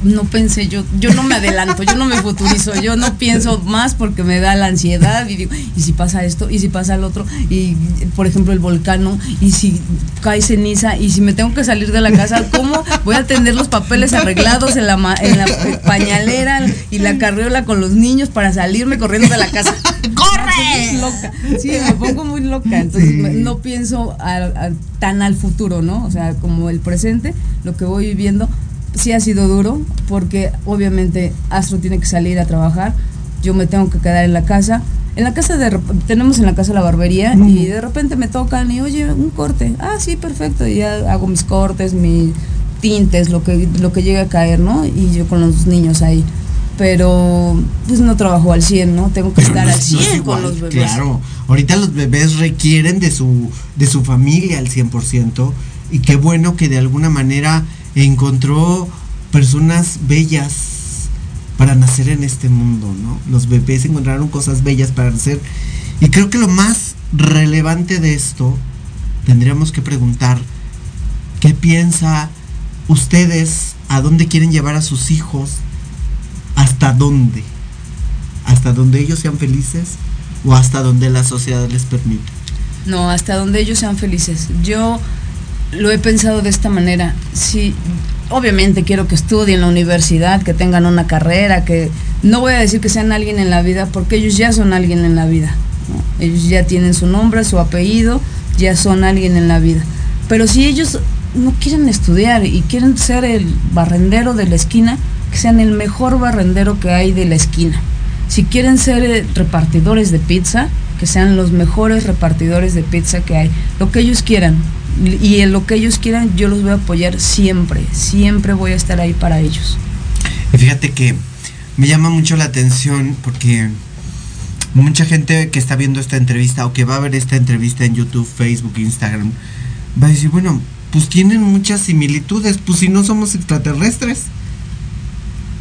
No pensé, yo, yo no me adelanto, yo no me futurizo, yo no pienso más porque me da la ansiedad y digo, ¿y si pasa esto? ¿Y si pasa el otro? Y por ejemplo el volcán, ¿no? ¿Y si cae ceniza? ¿Y si me tengo que salir de la casa? ¿Cómo voy a tener los papeles arreglados en la, ma- en la pañalera y la carriola con los niños para salirme corriendo de la casa? ¡Corre! loca. Sí, me pongo muy loca, entonces me- no pienso a- a- tan al futuro, ¿no? O sea, como el presente, lo que voy viviendo sí ha sido duro porque obviamente Astro tiene que salir a trabajar, yo me tengo que quedar en la casa. En la casa de tenemos en la casa la barbería y de repente me tocan y oye, un corte. Ah, sí, perfecto. Y ya hago mis cortes, mis tintes, lo que lo que llegue a caer, ¿no? Y yo con los niños ahí. Pero pues no trabajo al 100, ¿no? Tengo que Pero estar no al es- no 100 es con los bebés. Claro, ahorita los bebés requieren de su, de su familia al 100% y qué bueno que de alguna manera encontró personas bellas para nacer en este mundo, ¿no? Los bebés encontraron cosas bellas para nacer y creo que lo más relevante de esto tendríamos que preguntar qué piensa ustedes, a dónde quieren llevar a sus hijos, hasta dónde, hasta donde ellos sean felices o hasta donde la sociedad les permite. No, hasta donde ellos sean felices. Yo lo he pensado de esta manera. Sí, obviamente quiero que estudien en la universidad, que tengan una carrera, que no voy a decir que sean alguien en la vida, porque ellos ya son alguien en la vida. Ellos ya tienen su nombre, su apellido, ya son alguien en la vida. Pero si ellos no quieren estudiar y quieren ser el barrendero de la esquina, que sean el mejor barrendero que hay de la esquina. Si quieren ser eh, repartidores de pizza, que sean los mejores repartidores de pizza que hay. Lo que ellos quieran. Y en lo que ellos quieran, yo los voy a apoyar siempre. Siempre voy a estar ahí para ellos. Fíjate que me llama mucho la atención porque mucha gente que está viendo esta entrevista o que va a ver esta entrevista en YouTube, Facebook, Instagram, va a decir, bueno, pues tienen muchas similitudes, pues si no somos extraterrestres.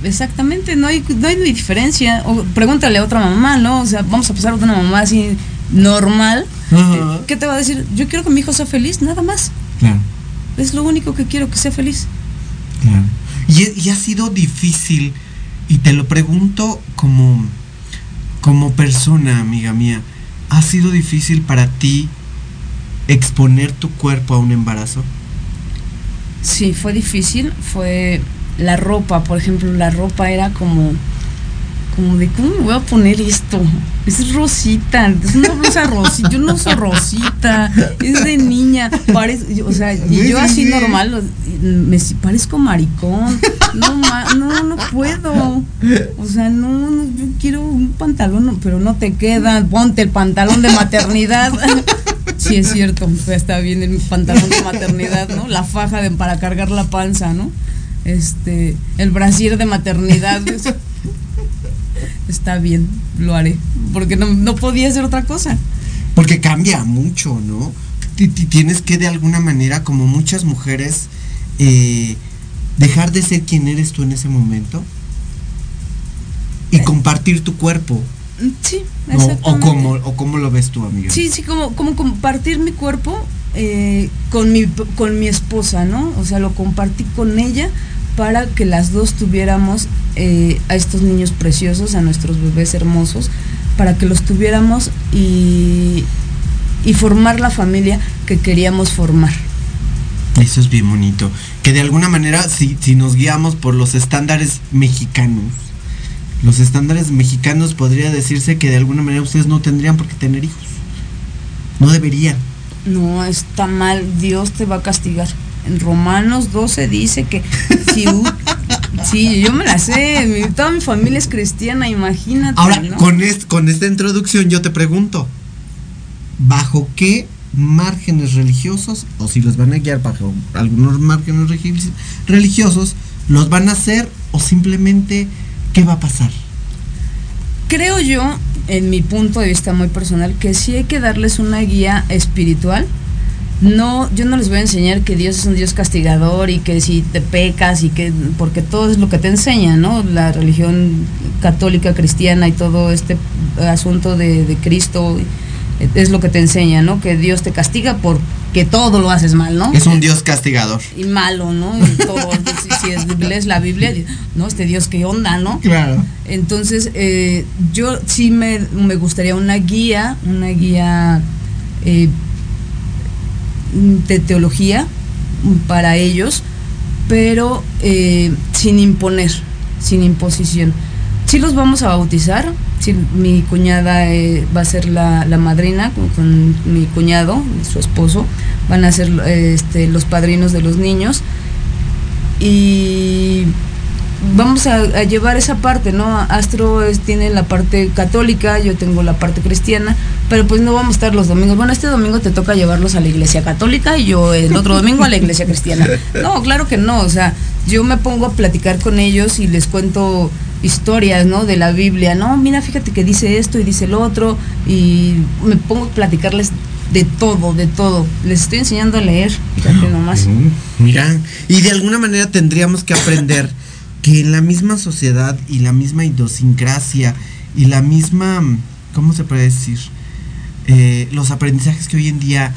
Exactamente, no hay, no hay diferencia. O pregúntale a otra mamá, ¿no? O sea, vamos a pasar a una mamá así normal. Ajá. ¿Qué te va a decir? Yo quiero que mi hijo sea feliz, nada más. Claro, Es lo único que quiero, que sea feliz. claro. Y, y ha sido difícil, y te lo pregunto como, como persona, amiga mía, ¿ha sido difícil para ti exponer tu cuerpo a un embarazo? Sí, fue difícil, fue la ropa, por ejemplo, la ropa era como como de cómo me voy a poner esto. Es rosita, es una blusa rosita, yo no uso rosita, es de niña, parece, o sea, y yo así normal, me parezco maricón, no ma- no no puedo. O sea, no, no, yo quiero un pantalón, pero no te queda, ponte el pantalón de maternidad. Sí, es cierto, está bien el pantalón de maternidad, ¿no? La faja de, para cargar la panza, ¿no? Este, el brasier de maternidad. <laughs> Está bien, lo haré, porque no, no podía hacer otra cosa. Porque cambia mucho, ¿no? Ti- Tienes que de alguna manera, como muchas mujeres, eh, dejar de ser quien eres tú en ese momento y compartir tu cuerpo. Sí, ¿no? O, cómo, o cómo lo ves tú, amiga. Sí, sí, como, como compartir mi cuerpo eh, con, mi, con mi esposa, ¿no? O sea, lo compartí con ella para que las dos tuviéramos eh, a estos niños preciosos, a nuestros bebés hermosos, para que los tuviéramos y, y formar la familia que queríamos formar. Eso es bien bonito. Que de alguna manera, si, si nos guiamos por los estándares mexicanos, los estándares mexicanos podría decirse que de alguna manera ustedes no tendrían por qué tener hijos. No deberían. No, está mal, Dios te va a castigar. En Romanos 12 dice que si... <laughs> sí, yo me la sé, mi- toda mi familia es cristiana, imagínate. Ahora, ¿no? con, est- con esta introducción yo te pregunto, ¿bajo qué márgenes religiosos, o si los van a guiar bajo algunos márgenes religiosos, los van a hacer o simplemente qué va a pasar? Creo yo, en mi punto de vista muy personal, que sí hay que darles una guía espiritual. No, yo no les voy a enseñar que Dios es un Dios castigador y que si te pecas y que porque todo es lo que te enseña, ¿no? La religión católica, cristiana y todo este asunto de, de Cristo es lo que te enseña, ¿no? Que Dios te castiga porque todo lo haces mal, ¿no? Es un Dios castigador. y malo, ¿no? Y todo, si, si es, lees la Biblia, ¿no? Este Dios, ¿qué onda, no? Claro. Entonces, eh, yo sí me, me gustaría una guía, una guía eh, de teología para ellos, pero eh, sin imponer, sin imposición. Sí los vamos a bautizar, sí, mi cuñada eh, va a ser la, la madrina con, con mi cuñado, su esposo, van a ser eh, este, los padrinos de los niños y vamos a, a llevar esa parte, ¿no? Astro es- tiene la parte católica, yo tengo la parte cristiana, pero pues no vamos a estar los domingos. Bueno, este domingo te toca llevarlos a la iglesia católica y yo el otro domingo a la iglesia cristiana. <laughs> No, claro que no, o sea, yo me pongo a platicar con ellos y les cuento historias, ¿no? De la Biblia, ¿no? Mira, fíjate que dice esto y dice lo otro y me pongo a platicarles de todo, de todo. Les estoy enseñando a leer, fíjate nomás. Mm, Mira, y de alguna manera tendríamos que aprender que en la misma sociedad y la misma idiosincrasia y la misma, ¿cómo se puede decir? Eh, los aprendizajes que hoy en día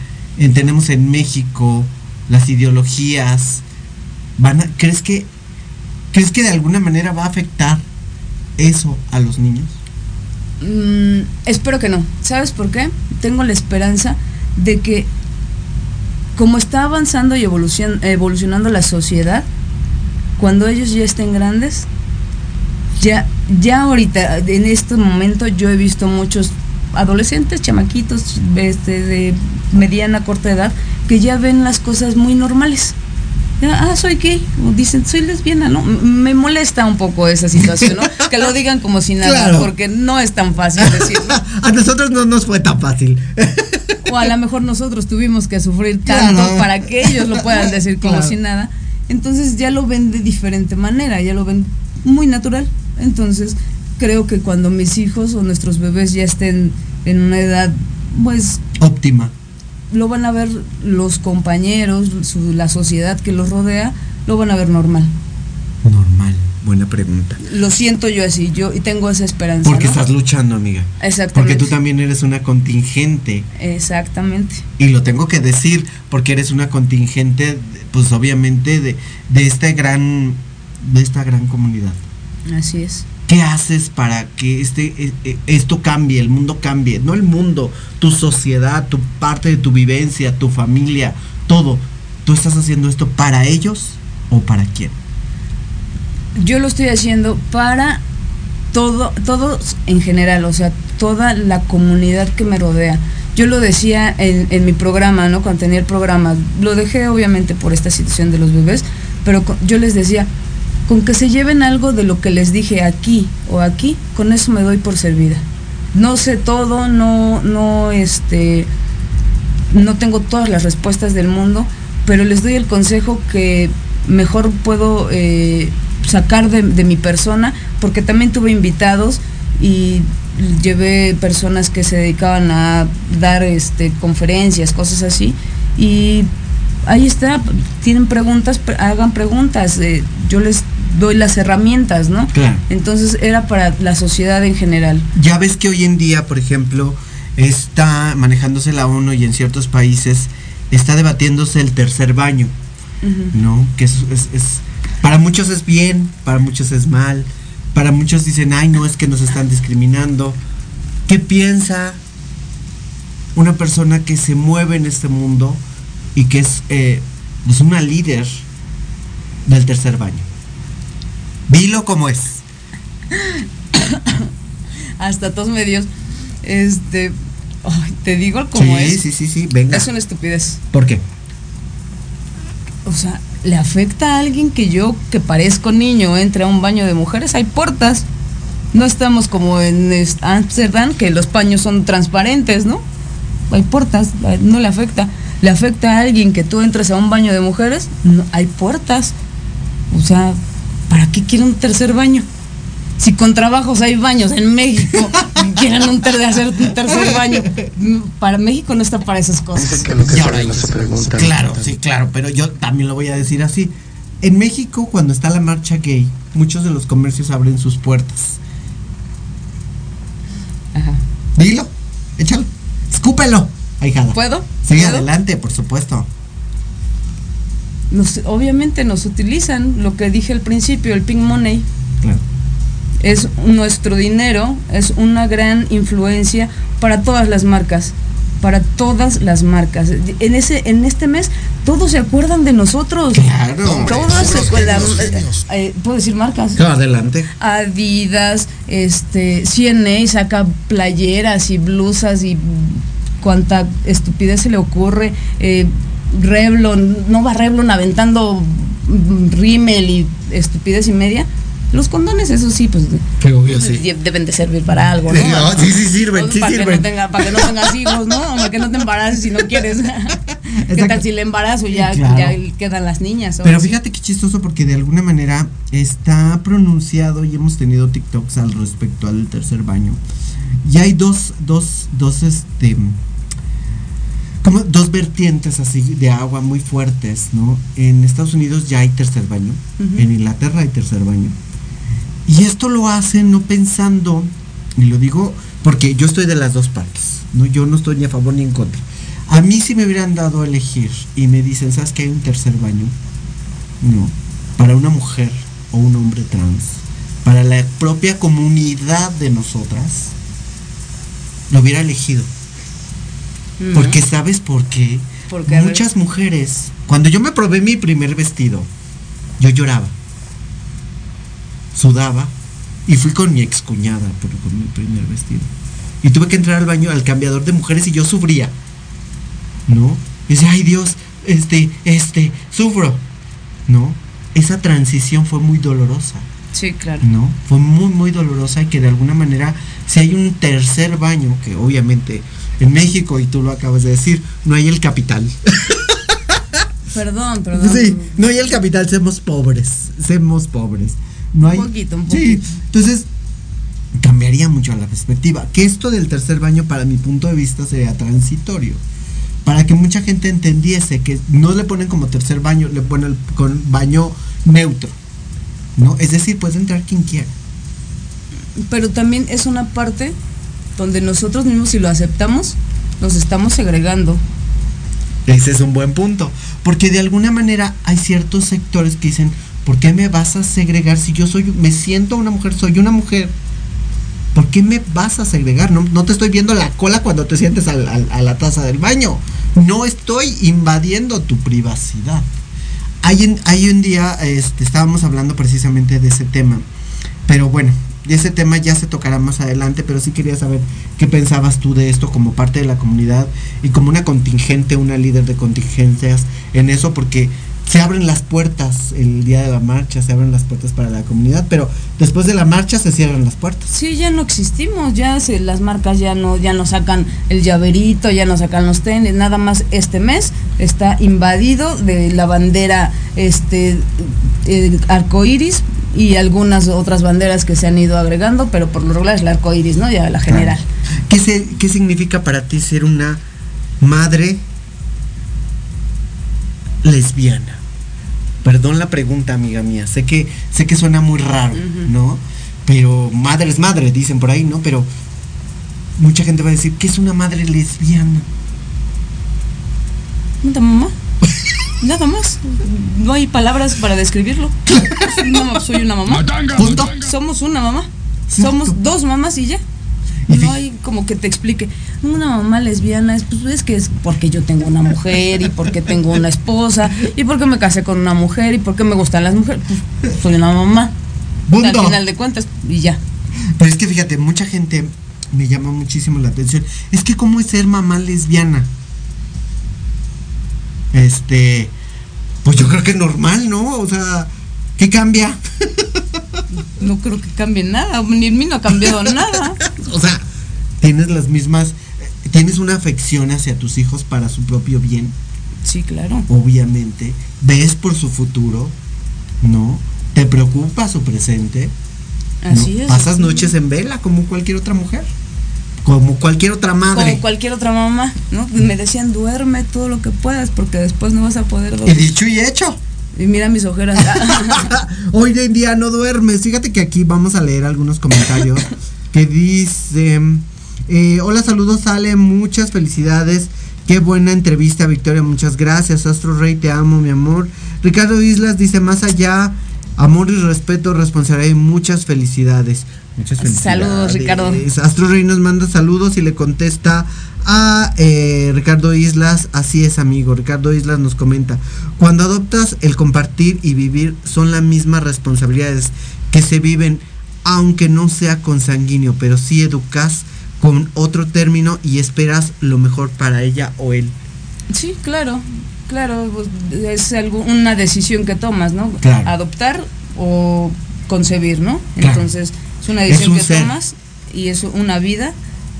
tenemos en México, las ideologías, van a, ¿crees que crees que de alguna manera va a afectar eso a los niños? Mm, espero que no. ¿Sabes por qué? Tengo la esperanza de que como está avanzando y evolucion- evolucionando la sociedad, cuando ellos ya estén grandes, ya, ya ahorita, en este momento, yo he visto muchos adolescentes, chamaquitos este, de mediana, corta edad, que ya ven las cosas muy normales. Ya, ah, soy gay, o dicen, soy lesbiana, ¿no? Me molesta un poco esa situación, ¿no? <laughs> que lo digan como si nada, Claro. porque no es tan fácil decirlo. <laughs> A nosotros no nos fue tan fácil. O a lo mejor nosotros tuvimos que sufrir tanto Claro. para que ellos lo puedan decir como Claro. si nada. Entonces ya lo ven de diferente manera, ya lo ven muy natural. Entonces creo que cuando mis hijos o nuestros bebés ya estén en una edad, pues Óptima. lo van a ver los compañeros, su- la sociedad que los rodea, lo van a ver normal. Buena pregunta. Lo siento yo así, yo y tengo esa esperanza. Porque ¿no? estás luchando, amiga. Exactamente. Porque tú también eres una contingente. Exactamente. Y lo tengo que decir porque eres una contingente, pues obviamente de, de esta gran, de esta gran comunidad. Así es. ¿Qué haces para que este, eh, eh, esto cambie, el mundo cambie? No el mundo, tu sociedad, tu parte de tu vivencia, tu familia, todo. ¿Tú estás haciendo esto para ellos o para quién? Yo lo estoy haciendo para todo, todos en general, o sea, toda la comunidad que me rodea. Yo lo decía en, mi programa, ¿no? Cuando tenía el programa, lo dejé obviamente por esta situación de los bebés, pero yo les decía, con que se lleven algo de lo que les dije aquí o aquí, con eso me doy por servida. No sé todo, no, no, este, no tengo todas las respuestas del mundo, pero les doy el consejo que mejor puedo eh, sacar de, de mi persona, porque también tuve invitados y llevé personas que se dedicaban a dar este, conferencias, cosas así, y ahí está, tienen preguntas, pre- hagan preguntas, eh, yo les doy las herramientas, ¿no? Claro. Entonces era para la sociedad en general. Ya ves que hoy en día, por ejemplo, está manejándose la ONU y en ciertos países está debatiéndose el tercer baño. ¿no? Que es, es- es Para muchos es bien, para muchos es mal, para muchos dicen, ay, no es que nos están discriminando. ¿Qué piensa una persona que se mueve en este mundo y que es eh, pues una líder del tercer baño? Vilo como es. <coughs> Hasta todos medios. Este. te digo como sí, es. sí, sí, sí, venga. Es una estupidez. ¿Por qué? O sea, le afecta a alguien que yo, que parezco niño, entre a un baño de mujeres. Hay puertas. No estamos como en Ámsterdam, que los paños son transparentes, ¿no? Hay puertas, eh, no le afecta. Le afecta a alguien que tú entres a un baño de mujeres, no, hay puertas. O sea, ¿para qué quiere un tercer baño? Si con trabajos hay baños en México, <laughs> quieren un ter- hacer un tercer baño. Para México no está para esas cosas. Y ahora yo- Claro, sí, claro, pero yo también lo voy a decir así. En México, cuando está la marcha gay, muchos de los comercios abren sus puertas. Ajá. Dilo, échalo, escúpelo, ahijada. ¿Puedo? Sí, ¿Puedo? adelante, por supuesto. Nos- obviamente nos utilizan lo que dije al principio, el pink money. Claro. Es nuestro dinero, es una gran influencia para todas las marcas, para todas las marcas. En ese en este mes todos se acuerdan de nosotros. Claro. Todos se acuerdan. eh, eh, ¿Puedo decir marcas? Claro, adelante. Adidas, este, CNA saca playeras y blusas y cuanta estupidez se le ocurre. eh, Revlon, no va Revlon aventando rímel y estupidez y media. Los condones, eso sí, pues obvio, sí. de- deben de servir para algo, ¿no? Sí, no, sí, sí sirven, Pues, sí para Que no tenga, para que no tengas hijos, ¿no? Para que no te embaraces si no quieres. <laughs> ¿Qué tal si el embarazo ya, Claro. ya quedan las niñas? Pero sí? fíjate qué chistoso porque de alguna manera está pronunciado y hemos tenido TikToks al respecto al tercer baño. Y hay dos, dos, dos, este, como dos vertientes así de agua muy fuertes, ¿no? En Estados Unidos ya hay tercer baño, en Inglaterra hay tercer baño. Y esto lo hacen no pensando, y lo digo porque yo estoy de las dos partes, ¿no? Yo no estoy ni a favor ni en contra. A mí si me hubieran dado a elegir y me dicen, ¿sabes que hay un tercer baño? No. Para una mujer o un hombre trans, para la propia comunidad de nosotras, lo hubiera elegido. Porque sabes por qué? Porque. Muchas mujeres, cuando yo me probé mi primer vestido, yo lloraba, sudaba y fui con mi excuñada por, con mi primer vestido. Y tuve que entrar al baño, al cambiador de mujeres y yo sufría. ¿No? Y decía, ay Dios, este, este, sufro. ¿No? Esa transición fue muy dolorosa. Sí, claro. ¿no? Fue muy, muy dolorosa y que de alguna manera, si hay un tercer baño, que obviamente en México, y tú lo acabas de decir, no hay el capital. Perdón, perdón. Sí, no hay el capital, somos pobres, somos pobres. No hay, Un poquito, un Sí, poquito. entonces cambiaría mucho la perspectiva. Que esto del tercer baño, para mi punto de vista, sería transitorio. Para que mucha gente entendiese que no le ponen como tercer baño, le ponen con baño neutro. ¿No? Es decir, puede entrar quien quiera. Pero también es una parte donde nosotros mismos, si lo aceptamos, nos estamos segregando. Ese es un buen punto. Porque de alguna manera hay ciertos sectores que dicen, ¿por qué me vas a segregar si yo soy, me siento una mujer, soy una mujer? ¿Por qué me vas a segregar? No, no te estoy viendo la cola cuando te sientes a la taza del baño. No estoy invadiendo tu privacidad. Hay, hay un día, este, estábamos hablando precisamente de ese tema. Pero bueno, ese tema ya se tocará más adelante, pero sí quería saber qué pensabas tú de esto como parte de la comunidad y como una contingente, una líder de contingencias en eso, porque se abren las puertas el día de la marcha, se abren las puertas para la comunidad, pero después de la marcha se cierran las puertas. Sí, ya no existimos, ya se, las marcas ya no, ya no sacan el llaverito, ya no sacan los tenis, nada más este mes está invadido de la bandera este eh, arcoíris y algunas otras banderas que se han ido agregando, pero por lo regular es el arcoíris, ¿no? Ya la general. ¿Qué, se- ¿Qué significa para ti ser una madre lesbiana? Perdón la pregunta, amiga mía. Sé que sé que suena muy raro. ¿no? Pero madre es madre, dicen por ahí, ¿no? Pero mucha gente va a decir, ¿qué es una madre lesbiana? ¿Pregunta, mamá? Nada más. No hay palabras para describirlo. No, soy una mamá. Punto. Somos una mamá. Somos dos mamás y ya. No hay como que te explique. Una mamá lesbiana es, pues, es que es porque yo tengo una mujer y porque tengo una esposa y porque me casé con una mujer y porque me gustan las mujeres. Pues, soy una mamá. Punto. Al final de cuentas y ya. Pero es que fíjate, mucha gente me llama muchísimo la atención. Es que cómo es ser mamá lesbiana. Este, pues yo creo que es normal, ¿no? O sea, ¿qué cambia? No creo que cambie nada. Ni en mí no ha cambiado <laughs> nada. O sea, tienes las mismas, tienes una afección hacia tus hijos para su propio bien. Sí, claro. Obviamente. Ves por su futuro, ¿no? Te preocupa su presente. ¿no? Así es. Pasas noches en vela como cualquier otra mujer. Como cualquier otra madre. Como cualquier otra mamá, ¿no? Me decían, duerme todo lo que puedas porque después no vas a poder Y dormir. dicho y hecho. Y mira mis ojeras. <laughs> Hoy en día no duermes. Fíjate que aquí vamos a leer algunos comentarios que dicen, eh, hola, saludos Ale, muchas felicidades. Qué buena entrevista, Victoria, muchas gracias. Astro Rey, te amo, mi amor. Ricardo Islas dice, más allá, amor y respeto, responsabilidad y muchas felicidades. Muchas felicidades. Saludos, Ricardo. Astro Rey nos manda saludos y le contesta a eh, Ricardo Islas, así es amigo, Ricardo Islas nos comenta, cuando adoptas el compartir y vivir son las mismas responsabilidades que se viven, aunque no sea consanguíneo, pero sí educas con otro término y esperas lo mejor para ella o él. Sí, claro, claro, pues, es algo, una decisión que tomas, ¿no? Claro. Adoptar o concebir, ¿no? Claro. Entonces, es una Es decisión un que ser. tomas y es una vida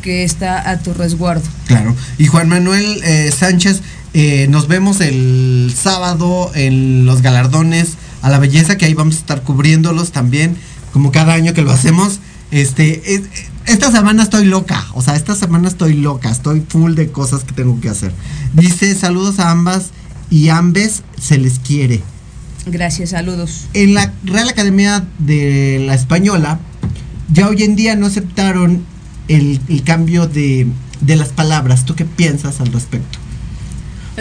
que está a tu resguardo. Claro. Y Juan Manuel eh, Sánchez, eh, nos vemos el sábado en los galardones a la belleza, que ahí vamos a estar cubriéndolos también, como cada año que lo hacemos. Este, es- esta semana estoy loca, o sea, esta semana estoy loca, estoy full de cosas que tengo que hacer. Dice, saludos a ambas y ambes se les quiere. Gracias, saludos. En la Real Academia de la Española, ya hoy en día no aceptaron el, el cambio de, de las palabras. ¿Tú qué piensas al respecto?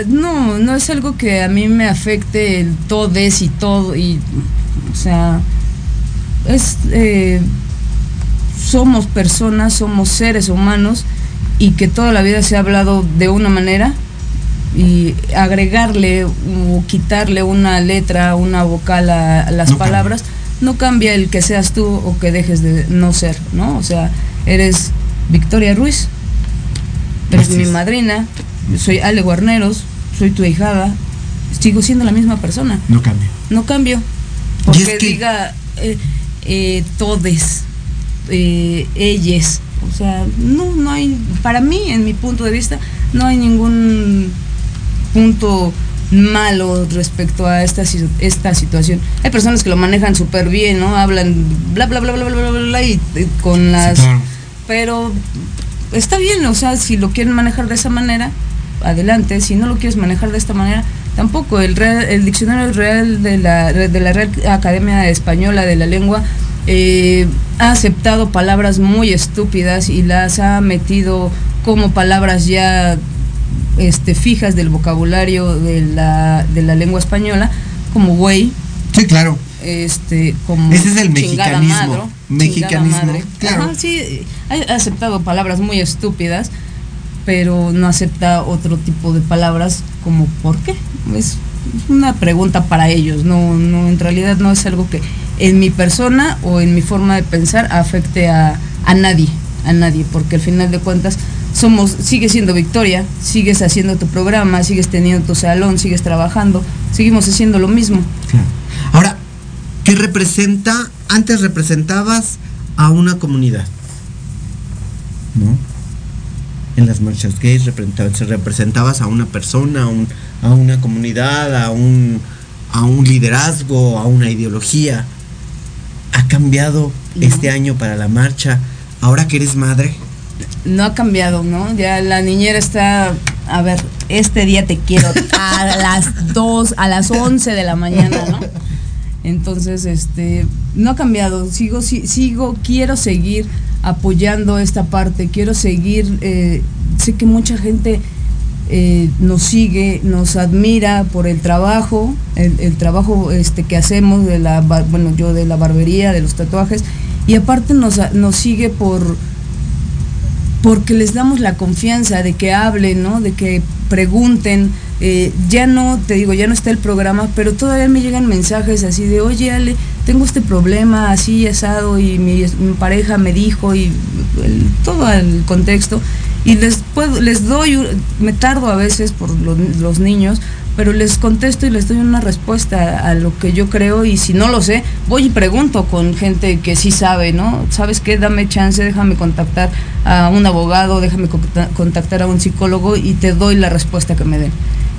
No, no es algo que a mí me afecte el todes y todo, y, o sea, es, eh, somos personas, somos seres humanos, y que toda la vida se ha hablado de una manera, y agregarle o quitarle una letra, una vocal a, a las No cambia. palabras, no cambia el que seas tú o que dejes de no ser, ¿no? O sea, eres Victoria Ruiz, eres mi madrina, soy Ale Guarneros, soy tu hijada, sigo siendo la misma persona, No cambia. no cambio. Y Porque es que- diga eh, eh, todes, eh, ellas. O sea, no, no hay, para mí, en mi punto de vista, no hay ningún punto malo respecto a esta, esta situación. Hay personas que lo manejan súper bien, ¿no? Hablan bla, bla, bla, bla, bla, bla, bla, y, y con las... Pero está bien, o sea, si lo quieren manejar de esa manera, adelante. Si no lo quieres manejar de esta manera, tampoco. El, real, el diccionario real de la, de la Real Academia Española de la Lengua eh, ha aceptado palabras muy estúpidas y las ha metido como palabras ya este, fijas del vocabulario de la, de la lengua española, como güey, Sí, claro. este, como Ese es el mexicanismo. madre, Mexicanismo, madre. claro. Ajá, sí, ha aceptado palabras muy estúpidas, pero no acepta otro tipo de palabras como ¿por qué? Es una pregunta para ellos, no, no, en realidad no es algo que en mi persona o en mi forma de pensar afecte a, a nadie, a nadie, porque al final de cuentas somos, sigues siendo Victoria, sigues haciendo tu programa, sigues teniendo tu salón, sigues trabajando, seguimos haciendo lo mismo. Ahora, ¿qué representa? Antes representabas a una comunidad. ¿No? En las marchas gays representabas, representabas a una persona, a, un- a una comunidad, a un, a un liderazgo, a una ideología. ¿Ha cambiado este año para la marcha? Ahora que eres madre, no ha cambiado, ¿no? Ya la niñera está, a ver, este día te quiero a <laughs> las 2, a las 11 de la mañana, ¿no? Entonces, este, no ha cambiado, sigo, si- sigo, quiero seguir apoyando esta parte, quiero seguir, eh, sé que mucha gente eh, nos sigue, nos admira por el trabajo, el, trabajo este, que hacemos de la, bueno, yo de la barbería, de los tatuajes, y aparte nos, nos sigue por porque les damos la confianza de que hablen, ¿no? De que pregunten. Eh, ya no, te digo, ya no está el programa, pero todavía me llegan mensajes así de, oye Ale, tengo este problema así asado y mi, pareja me dijo y todo el contexto. Y les puedo, les doy, me tardo a veces por los, los niños, pero les contesto y les doy una respuesta a lo que yo creo y si no lo sé, voy y pregunto con gente que sí sabe, ¿no? ¿Sabes qué? Dame chance, déjame contactar a un abogado, déjame conta- contactar a un psicólogo y te doy la respuesta que me den.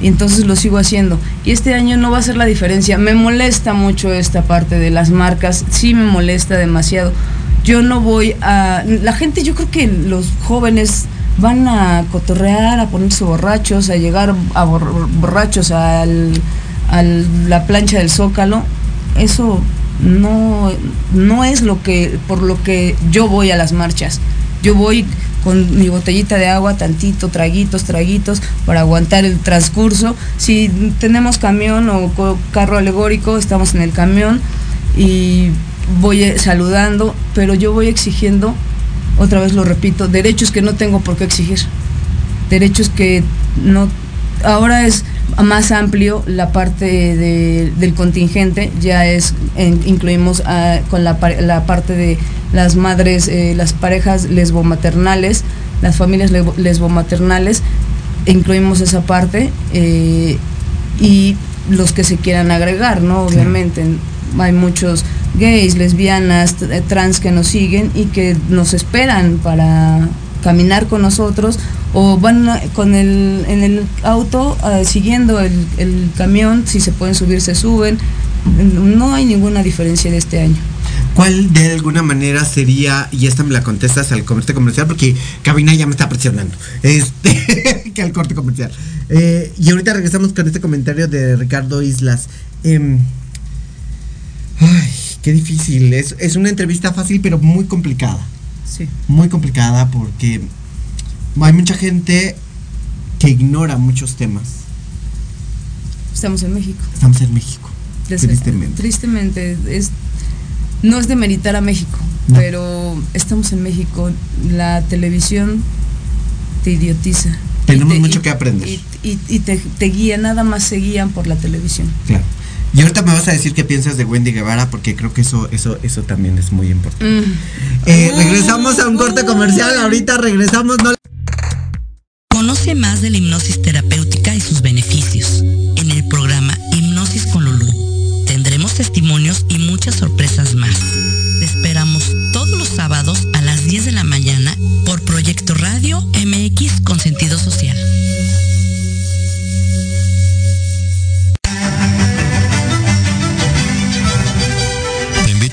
Y entonces lo sigo haciendo. Y este año no va a ser la diferencia. Me molesta mucho esta parte de las marcas, sí me molesta demasiado. Yo no voy a... La gente, yo creo que los jóvenes van a cotorrear, a ponerse borrachos, a llegar a bor- borrachos a la plancha del zócalo. Eso no, no es lo que, por lo que yo voy a las marchas. Yo voy con mi botellita de agua, tantito, traguitos, traguitos, para aguantar el transcurso. Si tenemos camión o carro alegórico, estamos en el camión y voy eh, saludando, pero yo voy exigiendo, otra vez lo repito, derechos que no tengo por qué exigir. Derechos que no... Ahora es más amplio la parte de- del contingente, ya es, en- incluimos con la, par- la parte de las madres, eh, las parejas lesbomaternales, las familias lesbo- lesbomaternales, incluimos esa parte eh, y los que se quieran agregar, ¿no? Obviamente, hay muchos gays, lesbianas, eh, trans que nos siguen y que nos esperan para caminar con nosotros o van a- con el, en el auto eh, siguiendo el, camión, si se pueden subir se suben, no hay ninguna diferencia de este año. ¿Cuál de alguna manera sería, y esta me la contestas al corte comercial, porque Cabina ya me está presionando, este, <laughs> que al corte comercial. Eh, y ahorita regresamos con este comentario de Ricardo Islas. Em, ay, qué difícil, es, es una entrevista fácil pero muy complicada. Sí. Muy complicada porque hay mucha gente que ignora muchos temas. Estamos en México. Estamos en México. Tristemente. Tristemente, es, no es de meritar a México, No. pero estamos en México. La televisión te idiotiza. Tenemos te- mucho y- que aprender. Y, y- y te, te guía, nada más se guían por la televisión. Claro. Y ahorita me vas a decir qué piensas de Wendy Guevara, porque creo que eso, eso, eso también es muy importante. Mm. Eh, regresamos a un corte comercial, ahorita regresamos, no Conoce más de la hipnosis terapéutica y sus beneficios en el programa Hipnosis con Lulú. Tendremos testimonios y muchas sorpresas más. Te esperamos todos los sábados a las 10 de la mañana por Proyecto Radio MX con sentido social.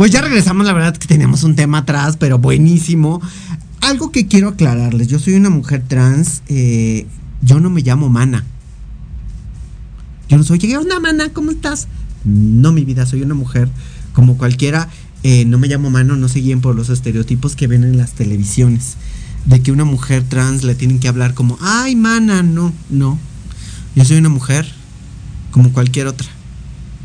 Pues ya regresamos, la verdad que teníamos un tema atrás, pero buenísimo. Algo que quiero aclararles, yo soy una mujer trans, eh, yo no me llamo Mana. Yo no soy, ¿qué onda Mana? ¿Cómo estás? No, mi vida, soy una mujer como cualquiera. eh, no me llamo Mana, no se guíen por los estereotipos que ven en las televisiones. De que una mujer trans le tienen que hablar como, ay, Mana, no, no. Yo soy una mujer como cualquier otra.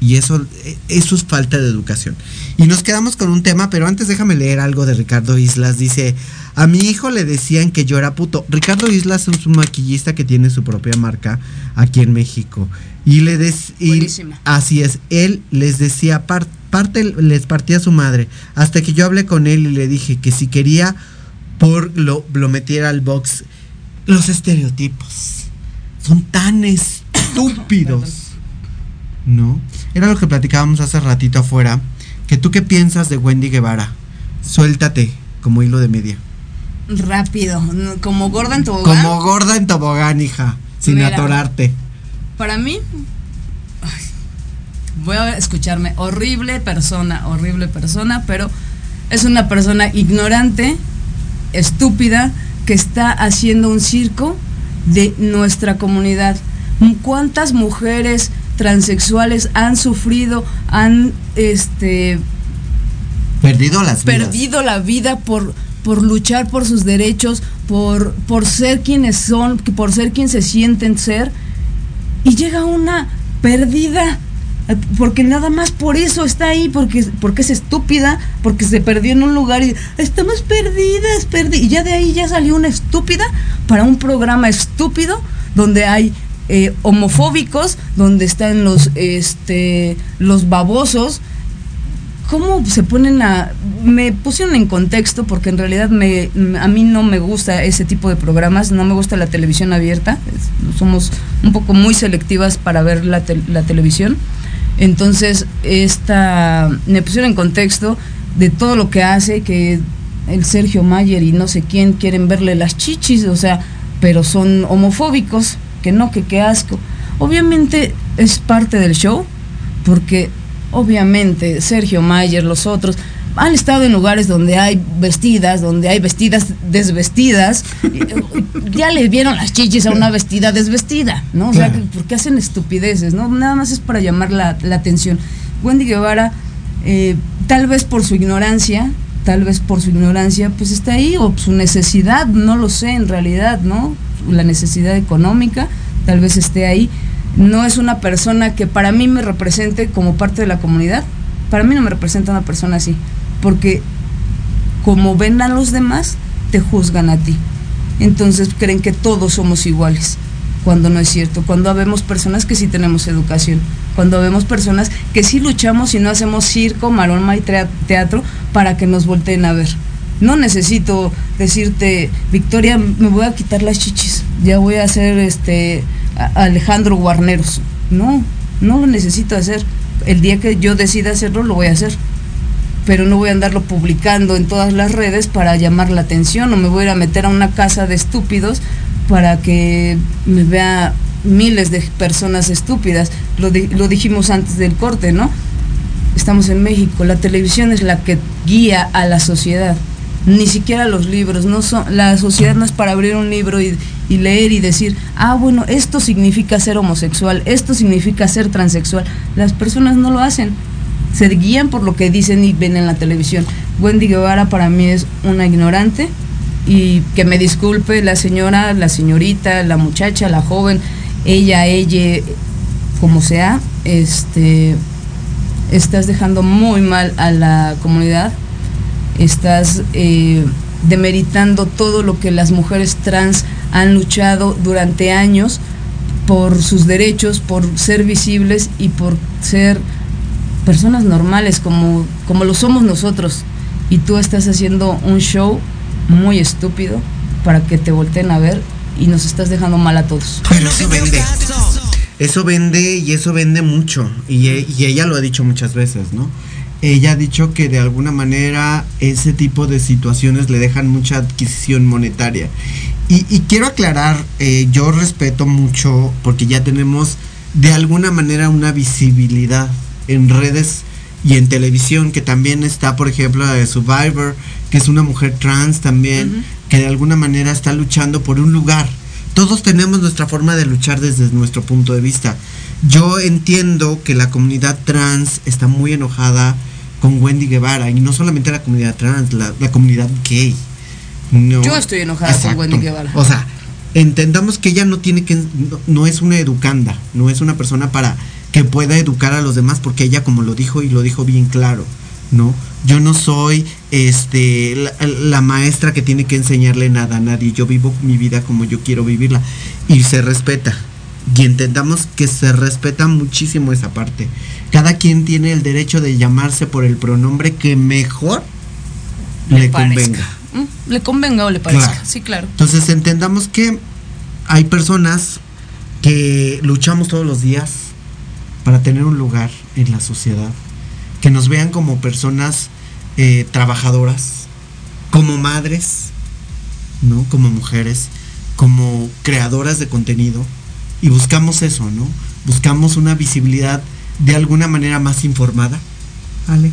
Y eso, eso es falta de educación. Y nos quedamos con un tema, pero antes déjame leer algo de Ricardo Islas. Dice, a mi hijo le decían que yo era puto. Ricardo Islas es un maquillista que tiene su propia marca aquí en México. Y le des, y- así es, él les decía, par- parte les partía su madre. Hasta que yo hablé con él y le dije que si quería por lo, lo metiera al box. Los estereotipos son tan <coughs> estúpidos. ¿no? Era lo que platicábamos hace ratito afuera. Que tú qué piensas de Wendy Guevara? Suéltate como hilo de media. Rápido, como gorda en tobogán. Como gorda en tobogán, hija. Sin Mira. atorarte. Para mí, voy a escucharme, horrible persona, horrible persona, pero es una persona ignorante, estúpida, que está haciendo un circo de nuestra comunidad. ¿Cuántas mujeres transexuales han sufrido, han este Perdido las vidas. perdido la vida por, por luchar por sus derechos, por, por ser quienes son, por ser quien se sienten ser, y llega una perdida, porque nada más por eso está ahí, porque, porque es estúpida, porque se perdió en un lugar y estamos perdidas, perdidas, y ya de ahí ya salió una estúpida para un programa estúpido donde hay eh, homofóbicos, donde están los, este, los babosos, ¿Cómo se ponen a.? Me pusieron en contexto porque en realidad me, a mí no me gusta ese tipo de programas, no me gusta la televisión abierta, somos un poco muy selectivas para ver la, tel- la televisión. Entonces, esta, me pusieron en contexto de todo lo que hace, que el Sergio Mayer y no sé quién quieren verle las chichis, o sea, pero son homofóbicos, que no, que qué asco. Obviamente es parte del show, porque obviamente Sergio Mayer, los otros, han estado en lugares donde hay vestidas, donde hay vestidas desvestidas. eh, ya le vieron las chichis a una vestida desvestida, ¿no? O sea, Claro. porque hacen estupideces, ¿no? Nada más es para llamar la, la atención. Wendy Guevara, eh, tal vez por su ignorancia, tal vez por su ignorancia, pues está ahí, o su necesidad, no lo sé en realidad, ¿no? La necesidad económica, tal vez esté ahí. No es una persona que para mí me represente como parte de la comunidad. Para mí no me representa una persona así, porque como ven a los demás, te juzgan a ti. Entonces creen que todos somos iguales, cuando no es cierto. Cuando habemos personas que sí tenemos educación, cuando vemos personas que sí luchamos y no hacemos circo, maroma y teatro para que nos volteen a ver. No necesito decirte, Victoria, me voy a quitar las chichis, ya voy a hacer este Alejandro Guarneros. No, no lo necesito hacer. El día que yo decida hacerlo, lo voy a hacer pero no voy a andarlo publicando en todas las redes para llamar la atención o me voy a ir a meter a una casa de estúpidos para que me vea miles de personas estúpidas. Lo, di- lo dijimos antes del corte, ¿no? Estamos en México, la televisión es la que guía a la sociedad, ni siquiera los libros, no son, la sociedad no es para abrir un libro y, y leer y decir, ah, bueno, esto significa ser homosexual, esto significa ser transexual. Las personas no lo hacen, se guían por lo que dicen y ven en la televisión. Wendy Guevara para mí es una ignorante y que me disculpe la señora, la señorita, la muchacha, la joven, ella, ella, como sea, este, estás dejando muy mal a la comunidad, estás eh, demeritando todo lo que las mujeres trans han luchado durante años por sus derechos, por ser visibles y por ser personas normales como, como lo somos nosotros. Y tú estás haciendo un show muy estúpido para que te volteen a ver y nos estás dejando mal a todos. Pero eso vende. Eso vende y eso vende mucho. Y, y ella lo ha dicho muchas veces, ¿no? ella ha dicho que de alguna manera ese tipo de situaciones le dejan mucha adquisición monetaria. Y, y quiero aclarar, eh, yo respeto mucho porque ya tenemos de alguna manera una visibilidad en redes y en televisión, que también está, por ejemplo, la de Survivor, que es una mujer trans también, que de alguna manera está luchando por un lugar. Todos tenemos nuestra forma de luchar desde nuestro punto de vista. Yo entiendo que la comunidad trans está muy enojada con Wendy Guevara, y no solamente la comunidad trans, la, la comunidad gay. No. Yo estoy enojada Exacto. con Wendy Guevara. O sea, entendamos que ella no tiene que, no, no es una educanda, no es una persona para que pueda educar a los demás, porque ella, como lo dijo y lo dijo bien claro, ¿no? Yo no soy este la, la maestra que tiene que enseñarle nada a nadie. Yo vivo mi vida como yo quiero vivirla. Y se respeta. Y entendamos que se respeta muchísimo esa parte. Cada quien tiene el derecho de llamarse por el pronombre que mejor le, convenga. Mm, Le convenga o le parezca. Claro. Sí, claro. Entonces entendamos que hay personas que luchamos todos los días para tener un lugar en la sociedad, que nos vean como personas eh, trabajadoras, como madres, ¿no? Como mujeres, como creadoras de contenido y buscamos eso, ¿no? Buscamos una visibilidad de alguna manera más informada. Ale.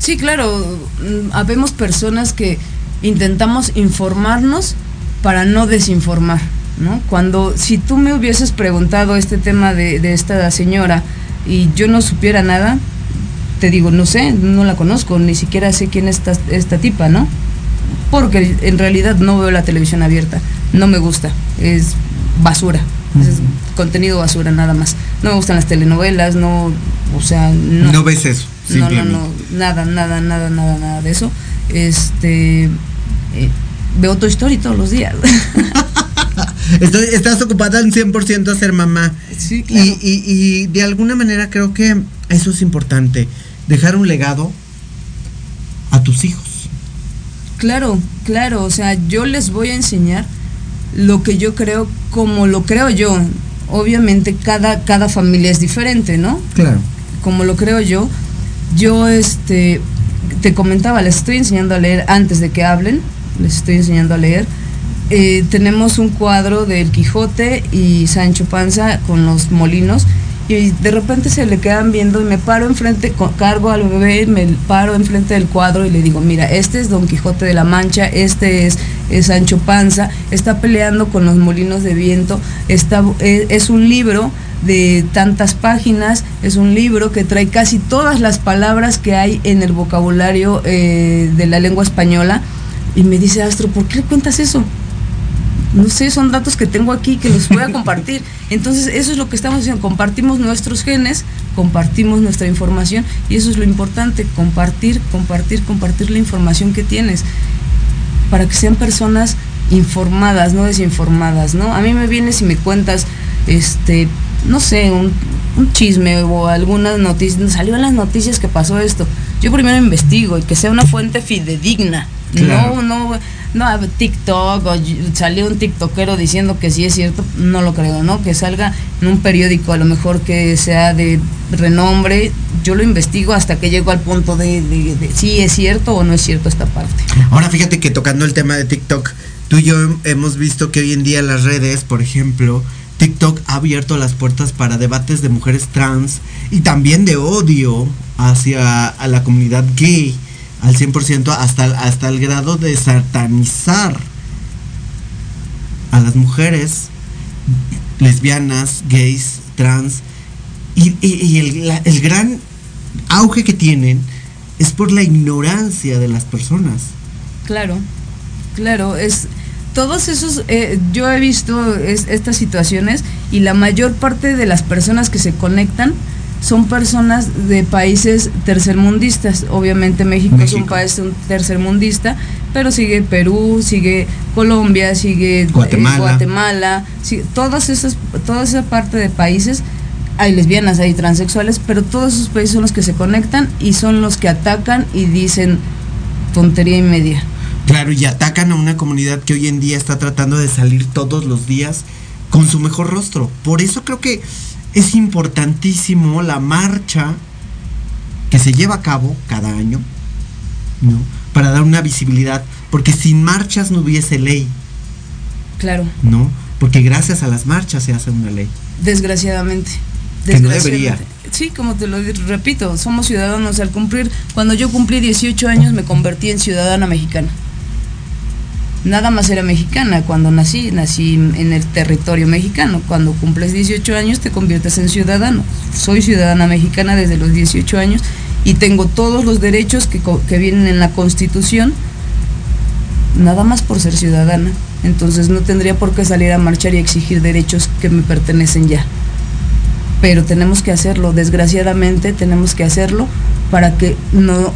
Sí, claro. mm, Habemos personas que intentamos informarnos para no desinformar, ¿no? Cuando, si tú me hubieses preguntado este tema de, de esta señora y yo no supiera nada, te digo, no sé, no la conozco, ni siquiera sé quién es esta, esta tipa, ¿no? Porque en realidad no veo la televisión abierta, no me gusta, es basura, es contenido basura nada más. No me gustan las telenovelas, no, o sea, no. No ves eso, No, no, no, nada, nada, nada, nada, nada de eso. Este, eh, veo Toy Story todos los días. <laughs> Estoy, estás ocupada en 100% a ser mamá. Sí, claro. Y, y- y de alguna manera creo que eso es importante. Dejar un legado a tus hijos. Claro, claro, o sea, yo les voy a enseñar lo que yo creo como lo creo yo. Obviamente cada, cada familia es diferente, ¿no? Claro. Como lo creo yo, yo este te comentaba, les estoy enseñando a leer antes de que hablen, les estoy enseñando a leer. Eh, tenemos un cuadro del Quijote y Sancho Panza con los molinos y de repente se le quedan viendo y me paro enfrente, cargo al bebé, me paro enfrente del cuadro y le digo, mira, este es Don Quijote de la Mancha, este es, Sancho Panza, está peleando con los molinos de viento, es, es un libro de tantas páginas, es un libro que trae casi todas las palabras que hay en el vocabulario eh, de la lengua española y me dice, Astro, ¿por qué le cuentas eso? No sé, son datos que tengo aquí que los voy a compartir. <laughs> Entonces, eso es lo que estamos haciendo, compartimos nuestros genes, compartimos nuestra información y eso es lo importante, compartir, compartir, compartir la información que tienes para que sean personas informadas, no desinformadas, ¿no? A mí me vienes y me cuentas, este, no sé, un, un chisme o algunas noticias, salió en las noticias que pasó esto. Yo primero investigo y que sea una fuente fidedigna, Claro. no, no, no, TikTok o salió un TikTokero diciendo que sí es cierto, no lo creo, ¿no? Que salga en un periódico a lo mejor que sea de renombre, yo lo investigo hasta que llego al punto de, de, de si es cierto o no es cierto esta parte. Ahora fíjate que tocando el tema de TikTok, tú y yo hem- hemos visto que hoy en día las redes, por ejemplo, TikTok ha abierto las puertas para debates de mujeres trans y también de odio hacia a la comunidad gay al 100% hasta, hasta el grado de satanizar a las mujeres lesbianas, gays, trans y, el, la- el gran auge que tienen es por la ignorancia de las personas. Claro, claro, es todos esos, eh, yo he visto es- estas situaciones y la mayor parte de las personas que se conectan son personas de países tercermundistas. Obviamente México, es un país un tercermundista, pero sigue Perú, sigue Colombia, sigue eh, Guatemala. Guatemala, sí, todas esas, toda esa parte de países hay lesbianas, hay transexuales, pero todos esos países son los que se conectan y son los que atacan y dicen tontería y media. Claro, y atacan a una comunidad que hoy en día está tratando de salir todos los días con su mejor rostro. Por eso creo que es importantísimo la marcha que se lleva a cabo cada año, ¿no? Para dar una visibilidad, porque sin marchas no hubiese ley, Claro, ¿no? Porque gracias a las marchas se hace una ley. desgraciadamente. Que no Desgraciadamente. debería. Sí, como te lo repito, somos ciudadanos al cumplir. Cuando yo cumplí 18 años me convertí en ciudadana mexicana. Nada más era mexicana cuando nací, nací en el territorio mexicano. Cuando cumples 18 años te conviertes en ciudadano. Soy ciudadana mexicana desde los 18 años y tengo todos los derechos que, que vienen en la Constitución, nada más por ser ciudadana. Entonces no tendría por qué salir a marchar y exigir derechos que me pertenecen ya pero tenemos que hacerlo, desgraciadamente tenemos que hacerlo para que no,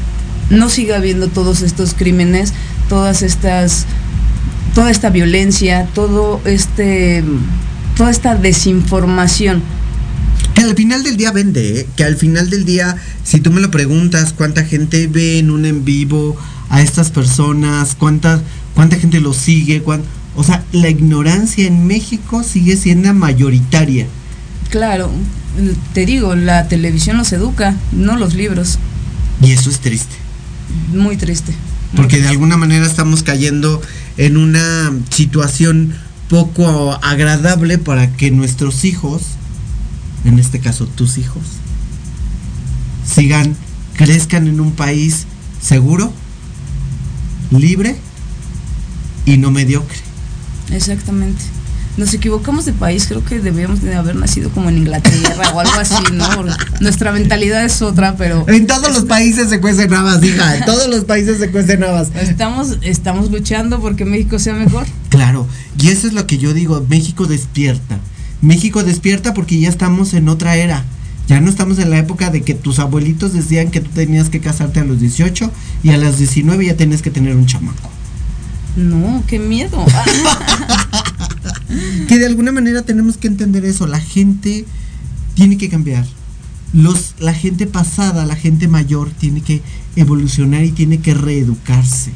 no siga habiendo todos estos crímenes, todas estas, toda esta violencia, todo este, toda esta desinformación. Que al final del día vende, ¿eh? que al final del día, si tú me lo preguntas, cuánta gente ve en un en vivo a estas personas, cuánta, cuánta gente lo sigue, cuán- o sea, la ignorancia en México sigue siendo mayoritaria. Claro, te digo, la televisión nos educa, no los libros. Y eso es triste. Muy triste. Porque de alguna manera estamos cayendo en una situación poco agradable para que nuestros hijos, en este caso tus hijos, sigan, crezcan en un país seguro, libre y no mediocre. Exactamente. Nos equivocamos de país, creo que debíamos de haber nacido como en Inglaterra o algo así, ¿no? Porque Nuestra mentalidad es otra, pero En todos los países se cuecen habas, hija. En todos los países se cuecen habas. estamos, estamos luchando porque México sea mejor. Claro, y eso es lo que yo digo, México despierta. México despierta porque ya estamos en otra era. Ya no estamos en la época de que tus abuelitos decían que tú tenías que casarte a los 18 y a los 19 ya tenías que tener un chamaco. No, qué miedo. <laughs> Que de alguna manera tenemos que entender eso, la gente tiene que cambiar. Los, la gente pasada, la gente mayor tiene que evolucionar y tiene que reeducarse.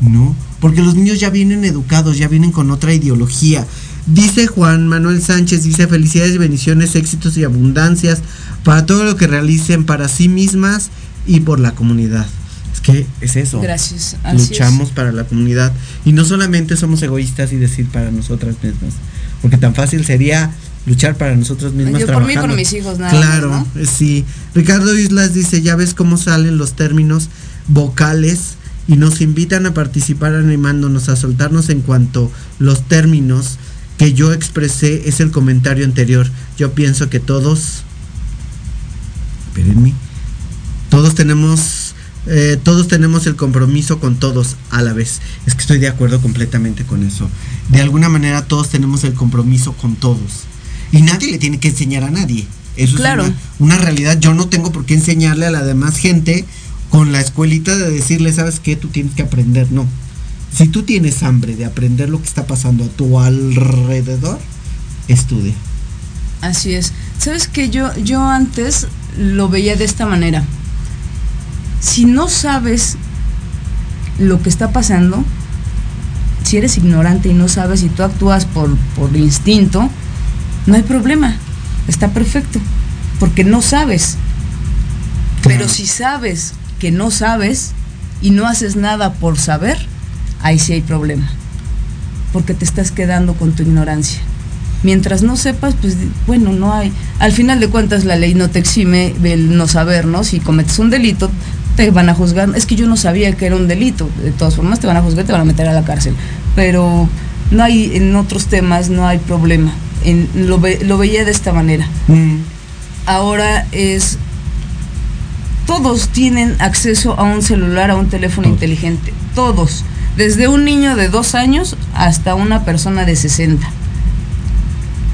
¿No? Porque los niños ya vienen educados, ya vienen con otra ideología. Dice Juan Manuel Sánchez, dice felicidades y bendiciones, éxitos y abundancias para todo lo que realicen para sí mismas y por la comunidad. Es que es eso. Gracias, así es. Luchamos para la comunidad. Y no solamente somos egoístas y decir para nosotras mismas. Porque tan fácil sería luchar para nosotros mismas. Yo por mí por mis hijos, nada Claro, más, sí. Ricardo Islas dice, ya ves cómo salen los términos vocales y nos invitan a participar animándonos a soltarnos en cuanto los términos que yo expresé es el comentario anterior. Yo pienso que todos, espérenme, todos tenemos, eh, todos tenemos el compromiso con todos a la vez. Es que estoy de acuerdo completamente con eso. De alguna manera todos tenemos el compromiso con todos. Y nadie le tiene que enseñar a nadie. Eso Claro. es una, una realidad. Yo no tengo por qué enseñarle a la demás gente con la escuelita de decirle, ¿sabes qué? Tú tienes que aprender. No. Si tú tienes hambre de aprender lo que está pasando a tu alrededor, estudia. Así es. Sabes que yo, yo antes lo veía de esta manera. Si no sabes lo que está pasando, si eres ignorante y no sabes y tú actúas por, por instinto, no hay problema. Está perfecto. Porque no sabes. Pero si sabes que no sabes y no haces nada por saber, ahí sí hay problema. Porque te estás quedando con tu ignorancia. Mientras no sepas, pues bueno, no hay. Al final de cuentas, la ley no te exime del no saber, ¿no? Si cometes un delito, te van a juzgar. Es que yo no sabía que era un delito. De todas formas, te van a juzgar, te van a meter a la cárcel. Pero no hay, en otros temas no hay problema. En, lo, ve- lo veía de esta manera. Ahora es. Todos tienen acceso a un celular, a un teléfono inteligente. Todos. Desde un niño de dos años hasta una persona de 60.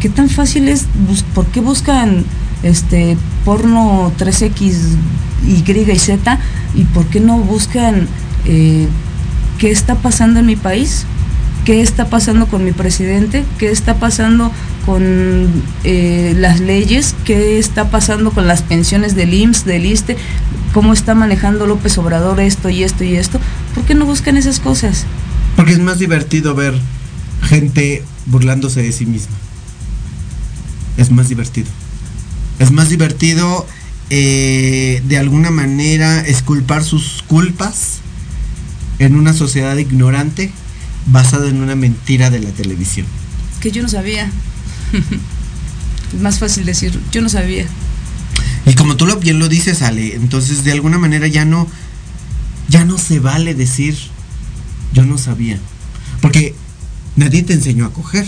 ¿Qué tan fácil es? ¿Por qué buscan este porno 3X, Y y Z? ¿Y por qué no buscan eh, qué está pasando en mi país? ¿Qué está pasando con mi presidente? ¿Qué está pasando con eh, las leyes? ¿Qué está pasando con las pensiones del IMSS, del ISTE? ¿Cómo está manejando López Obrador esto y esto y esto? ¿Por qué no buscan esas cosas? Porque es más divertido ver gente burlándose de sí misma. Es más divertido. Es más divertido eh, de alguna manera esculpar sus culpas en una sociedad ignorante basada en una mentira de la televisión. Que yo no sabía. <laughs> es más fácil decir, yo no sabía. Y como tú lo, bien lo dices, Ale, entonces de alguna manera ya no, ya no se vale decir, yo no sabía. Porque nadie te enseñó a coger.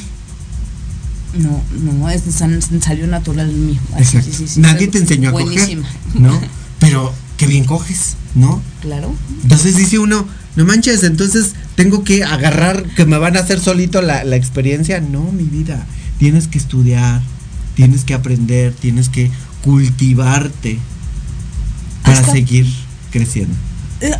No, no, es, salió natural en mí. Así, Exacto. sí, sí, sí, nadie te enseñó a buenísima. coger. ¿No? <laughs> Pero qué bien coges, ¿no? Claro. Entonces dice uno, no manches, entonces tengo que agarrar que me van a hacer solito la, la experiencia. No, mi vida. Tienes que estudiar, tienes que aprender, tienes que cultivarte para Hasta- seguir creciendo. Eh,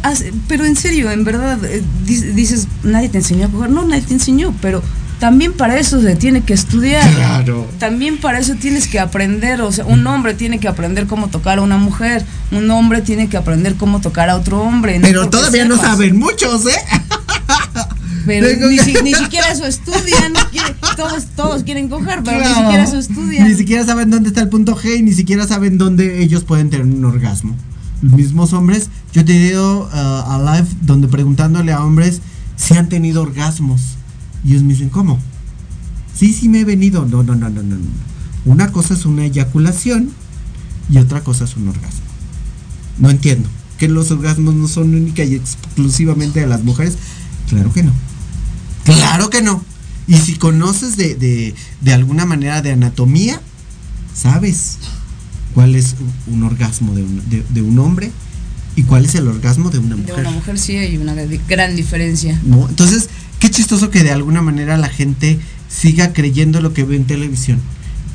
pero en serio, en verdad, eh, di- dices, nadie te enseñó a coger. No, nadie te enseñó, pero también para eso se tiene que estudiar. Claro. También para eso tienes que aprender. O sea, un hombre tiene que aprender cómo tocar a una mujer. Un hombre tiene que aprender cómo tocar a otro hombre. no Pero todavía no saben muchos, ¿eh? Pero ni, que- si- ni siquiera eso estudian. quiere- todos, todos quieren coger, pero ni siquiera eso estudian. Ni siquiera saben dónde está el punto G y ni siquiera saben dónde ellos pueden tener un orgasmo. Los mismos hombres, yo he tenido uh, a live donde preguntándole a hombres si han tenido orgasmos. Y ellos me dicen, ¿cómo? Sí, sí me he venido. No, no, no, no, no. no. Una cosa es una eyaculación y otra cosa es un orgasmo. No entiendo. ¿Que los orgasmos no son única y exclusivamente de las mujeres? Claro que no. Claro que no. Y si conoces de, de, de alguna manera de anatomía, sabes cuál es un, orgasmo de un, de, de un hombre y cuál es el orgasmo de una De mujer. una mujer sí hay una gran diferencia. ¿no? Entonces, qué chistoso que de alguna manera la gente siga creyendo lo que ve en televisión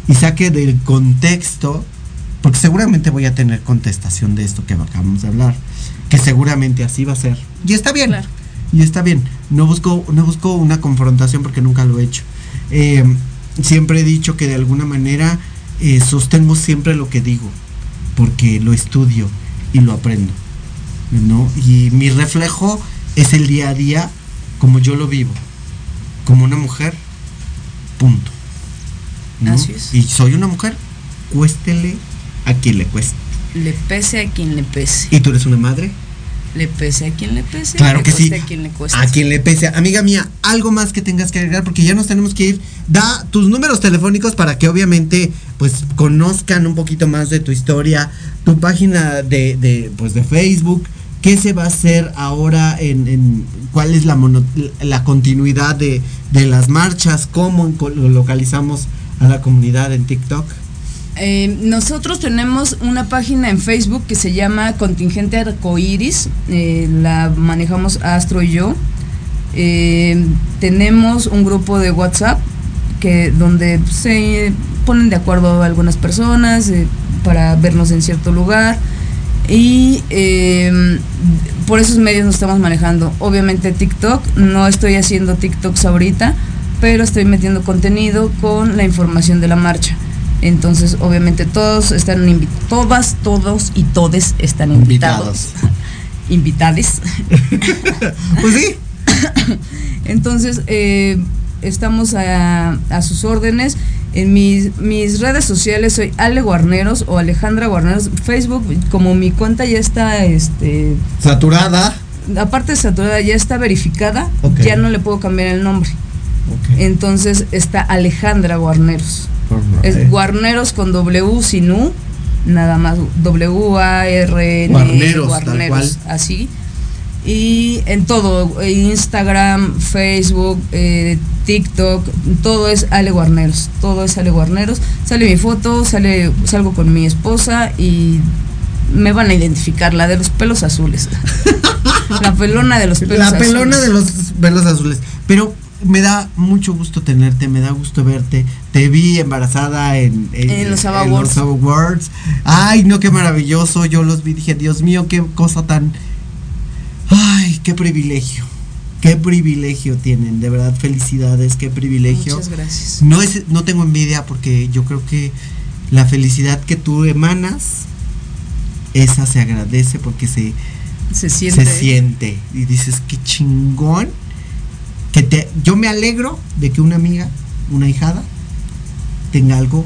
y saque del contexto, porque seguramente voy a tener contestación de esto que acabamos de hablar, que seguramente así va a ser. Y está bien. Y está bien. No busco, no busco una confrontación porque nunca lo he hecho. Eh, siempre he dicho que de alguna manera eh, sostengo siempre lo que digo, porque lo estudio y lo aprendo. ¿no? Y mi reflejo es el día a día como yo lo vivo, como una mujer, punto. ¿no? Así es. Y soy una mujer, cuéstele a quien le cueste. Le pese a quien le pese. ¿Y tú eres una madre? Le pese a quien le pese. Claro le que sí. A quien le cueste. A quien le pese. Amiga mía, algo más que tengas que agregar porque ya nos tenemos que ir. Da tus números telefónicos para que obviamente pues conozcan un poquito más de tu historia, tu página de, de, pues, de Facebook, qué se va a hacer ahora en, en cuál es la, mono- la continuidad de, de las marchas, cómo localizamos a la comunidad en TikTok. Eh, nosotros tenemos una página en Facebook que se llama Contingente Arcoiris. eh, la manejamos Astro y yo. Eh, tenemos un grupo de WhatsApp que donde se ponen de acuerdo algunas personas eh, para vernos en cierto lugar. Y eh, por esos medios nos estamos manejando. Obviamente TikTok, no estoy haciendo TikToks ahorita, pero estoy metiendo contenido con la información de la marcha. Entonces, obviamente todos están invitados, todas, todos y todes están invitados. <laughs> Invitades. <laughs> pues sí. <laughs> Entonces, eh, estamos a, a sus órdenes. En mis, mis redes sociales soy Ale Guarneros o Alejandra Guarneros. Facebook, como mi cuenta ya está este, Saturada. aparte de saturada, ya está verificada, ya no le puedo cambiar el nombre. Entonces está Alejandra Guarneros. Es Guarneros con W sin U, nada más W-A-R-N. Guarneros, tal cual. así. Y en todo, eh, Instagram, Facebook, eh, TikTok, todo es Ale Guarneros. Todo es Ale Guarneros. Sale mi foto, sale, salgo con mi esposa y me van a identificar, la de los pelos azules. <laughs> la pelona de los pelos La azules. pelona de los pelos azules. Pero me da mucho gusto tenerte, me da gusto verte. Te vi embarazada en, En los Awards. Ava Awards. Ay, no, qué maravilloso. Yo los vi, dije, Dios mío, qué cosa tan. Ay, qué privilegio. Qué privilegio tienen, de verdad, felicidades, qué privilegio. Muchas gracias. No, es, no tengo envidia porque yo creo que la felicidad que tú emanas, esa se agradece porque se, Se siente. se siente. Y dices, qué chingón. Que te, yo me alegro de que una amiga, una hijada, tenga algo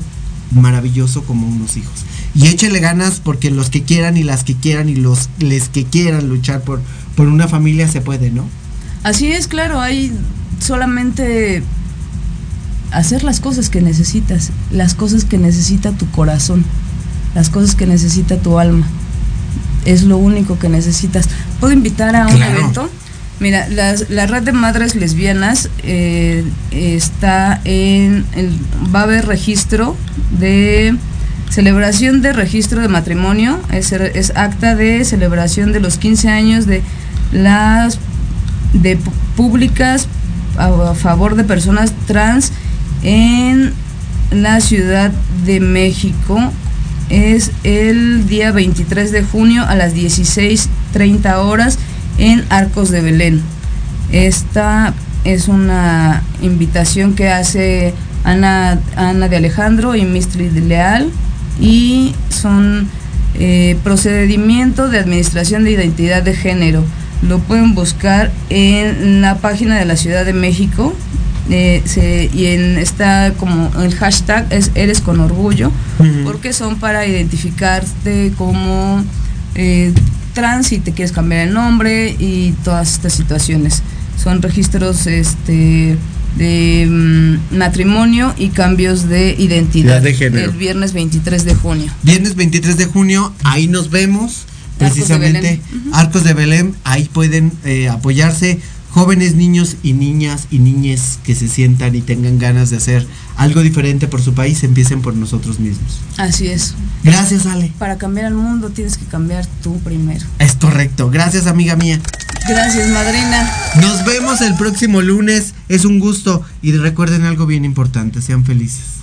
maravilloso como unos hijos. y échele ganas porque los que quieran y las que quieran y los les que quieran luchar por, por una familia se puede, ¿no? Así es, claro, hay solamente hacer las cosas que necesitas, las cosas que necesita tu corazón, las cosas que necesita tu alma. Es lo único que necesitas. ¿Puedo invitar a un Claro. evento? Mira, las- la red de madres lesbianas eh, está en, el- va a haber registro de celebración de registro de matrimonio, es, es acta de celebración de los 15 años de las de públicas a, a favor de personas trans en la Ciudad de México. Es el día 23 de junio a las 16.30 horas en Arcos de Belén. Esta es una invitación que hace Ana, Ana de Alejandro y Mistri de Leal y son eh, procedimiento de administración de identidad de género. Lo pueden buscar en la página de la Ciudad de México eh, se- y en, está como el hashtag es eres con orgullo porque son para identificarte como eh, trans si te quieres cambiar el nombre y todas estas situaciones. Son registros este de mm, matrimonio y cambios de identidad. Identidad de género. El viernes 23 de junio. Viernes 23 de junio, ahí nos vemos. Arcos de Precisamente. Arcos de Belén, ahí pueden eh, apoyarse jóvenes niños y niñas y niñes que se sientan y tengan ganas de hacer algo diferente por su país, empiecen por nosotros mismos. Así es. Gracias, Ale. Para cambiar el mundo tienes que cambiar tú primero. Es correcto. Gracias, amiga mía. Gracias, madrina. Nos vemos el próximo lunes. Es un gusto. Y recuerden algo bien importante. Sean felices.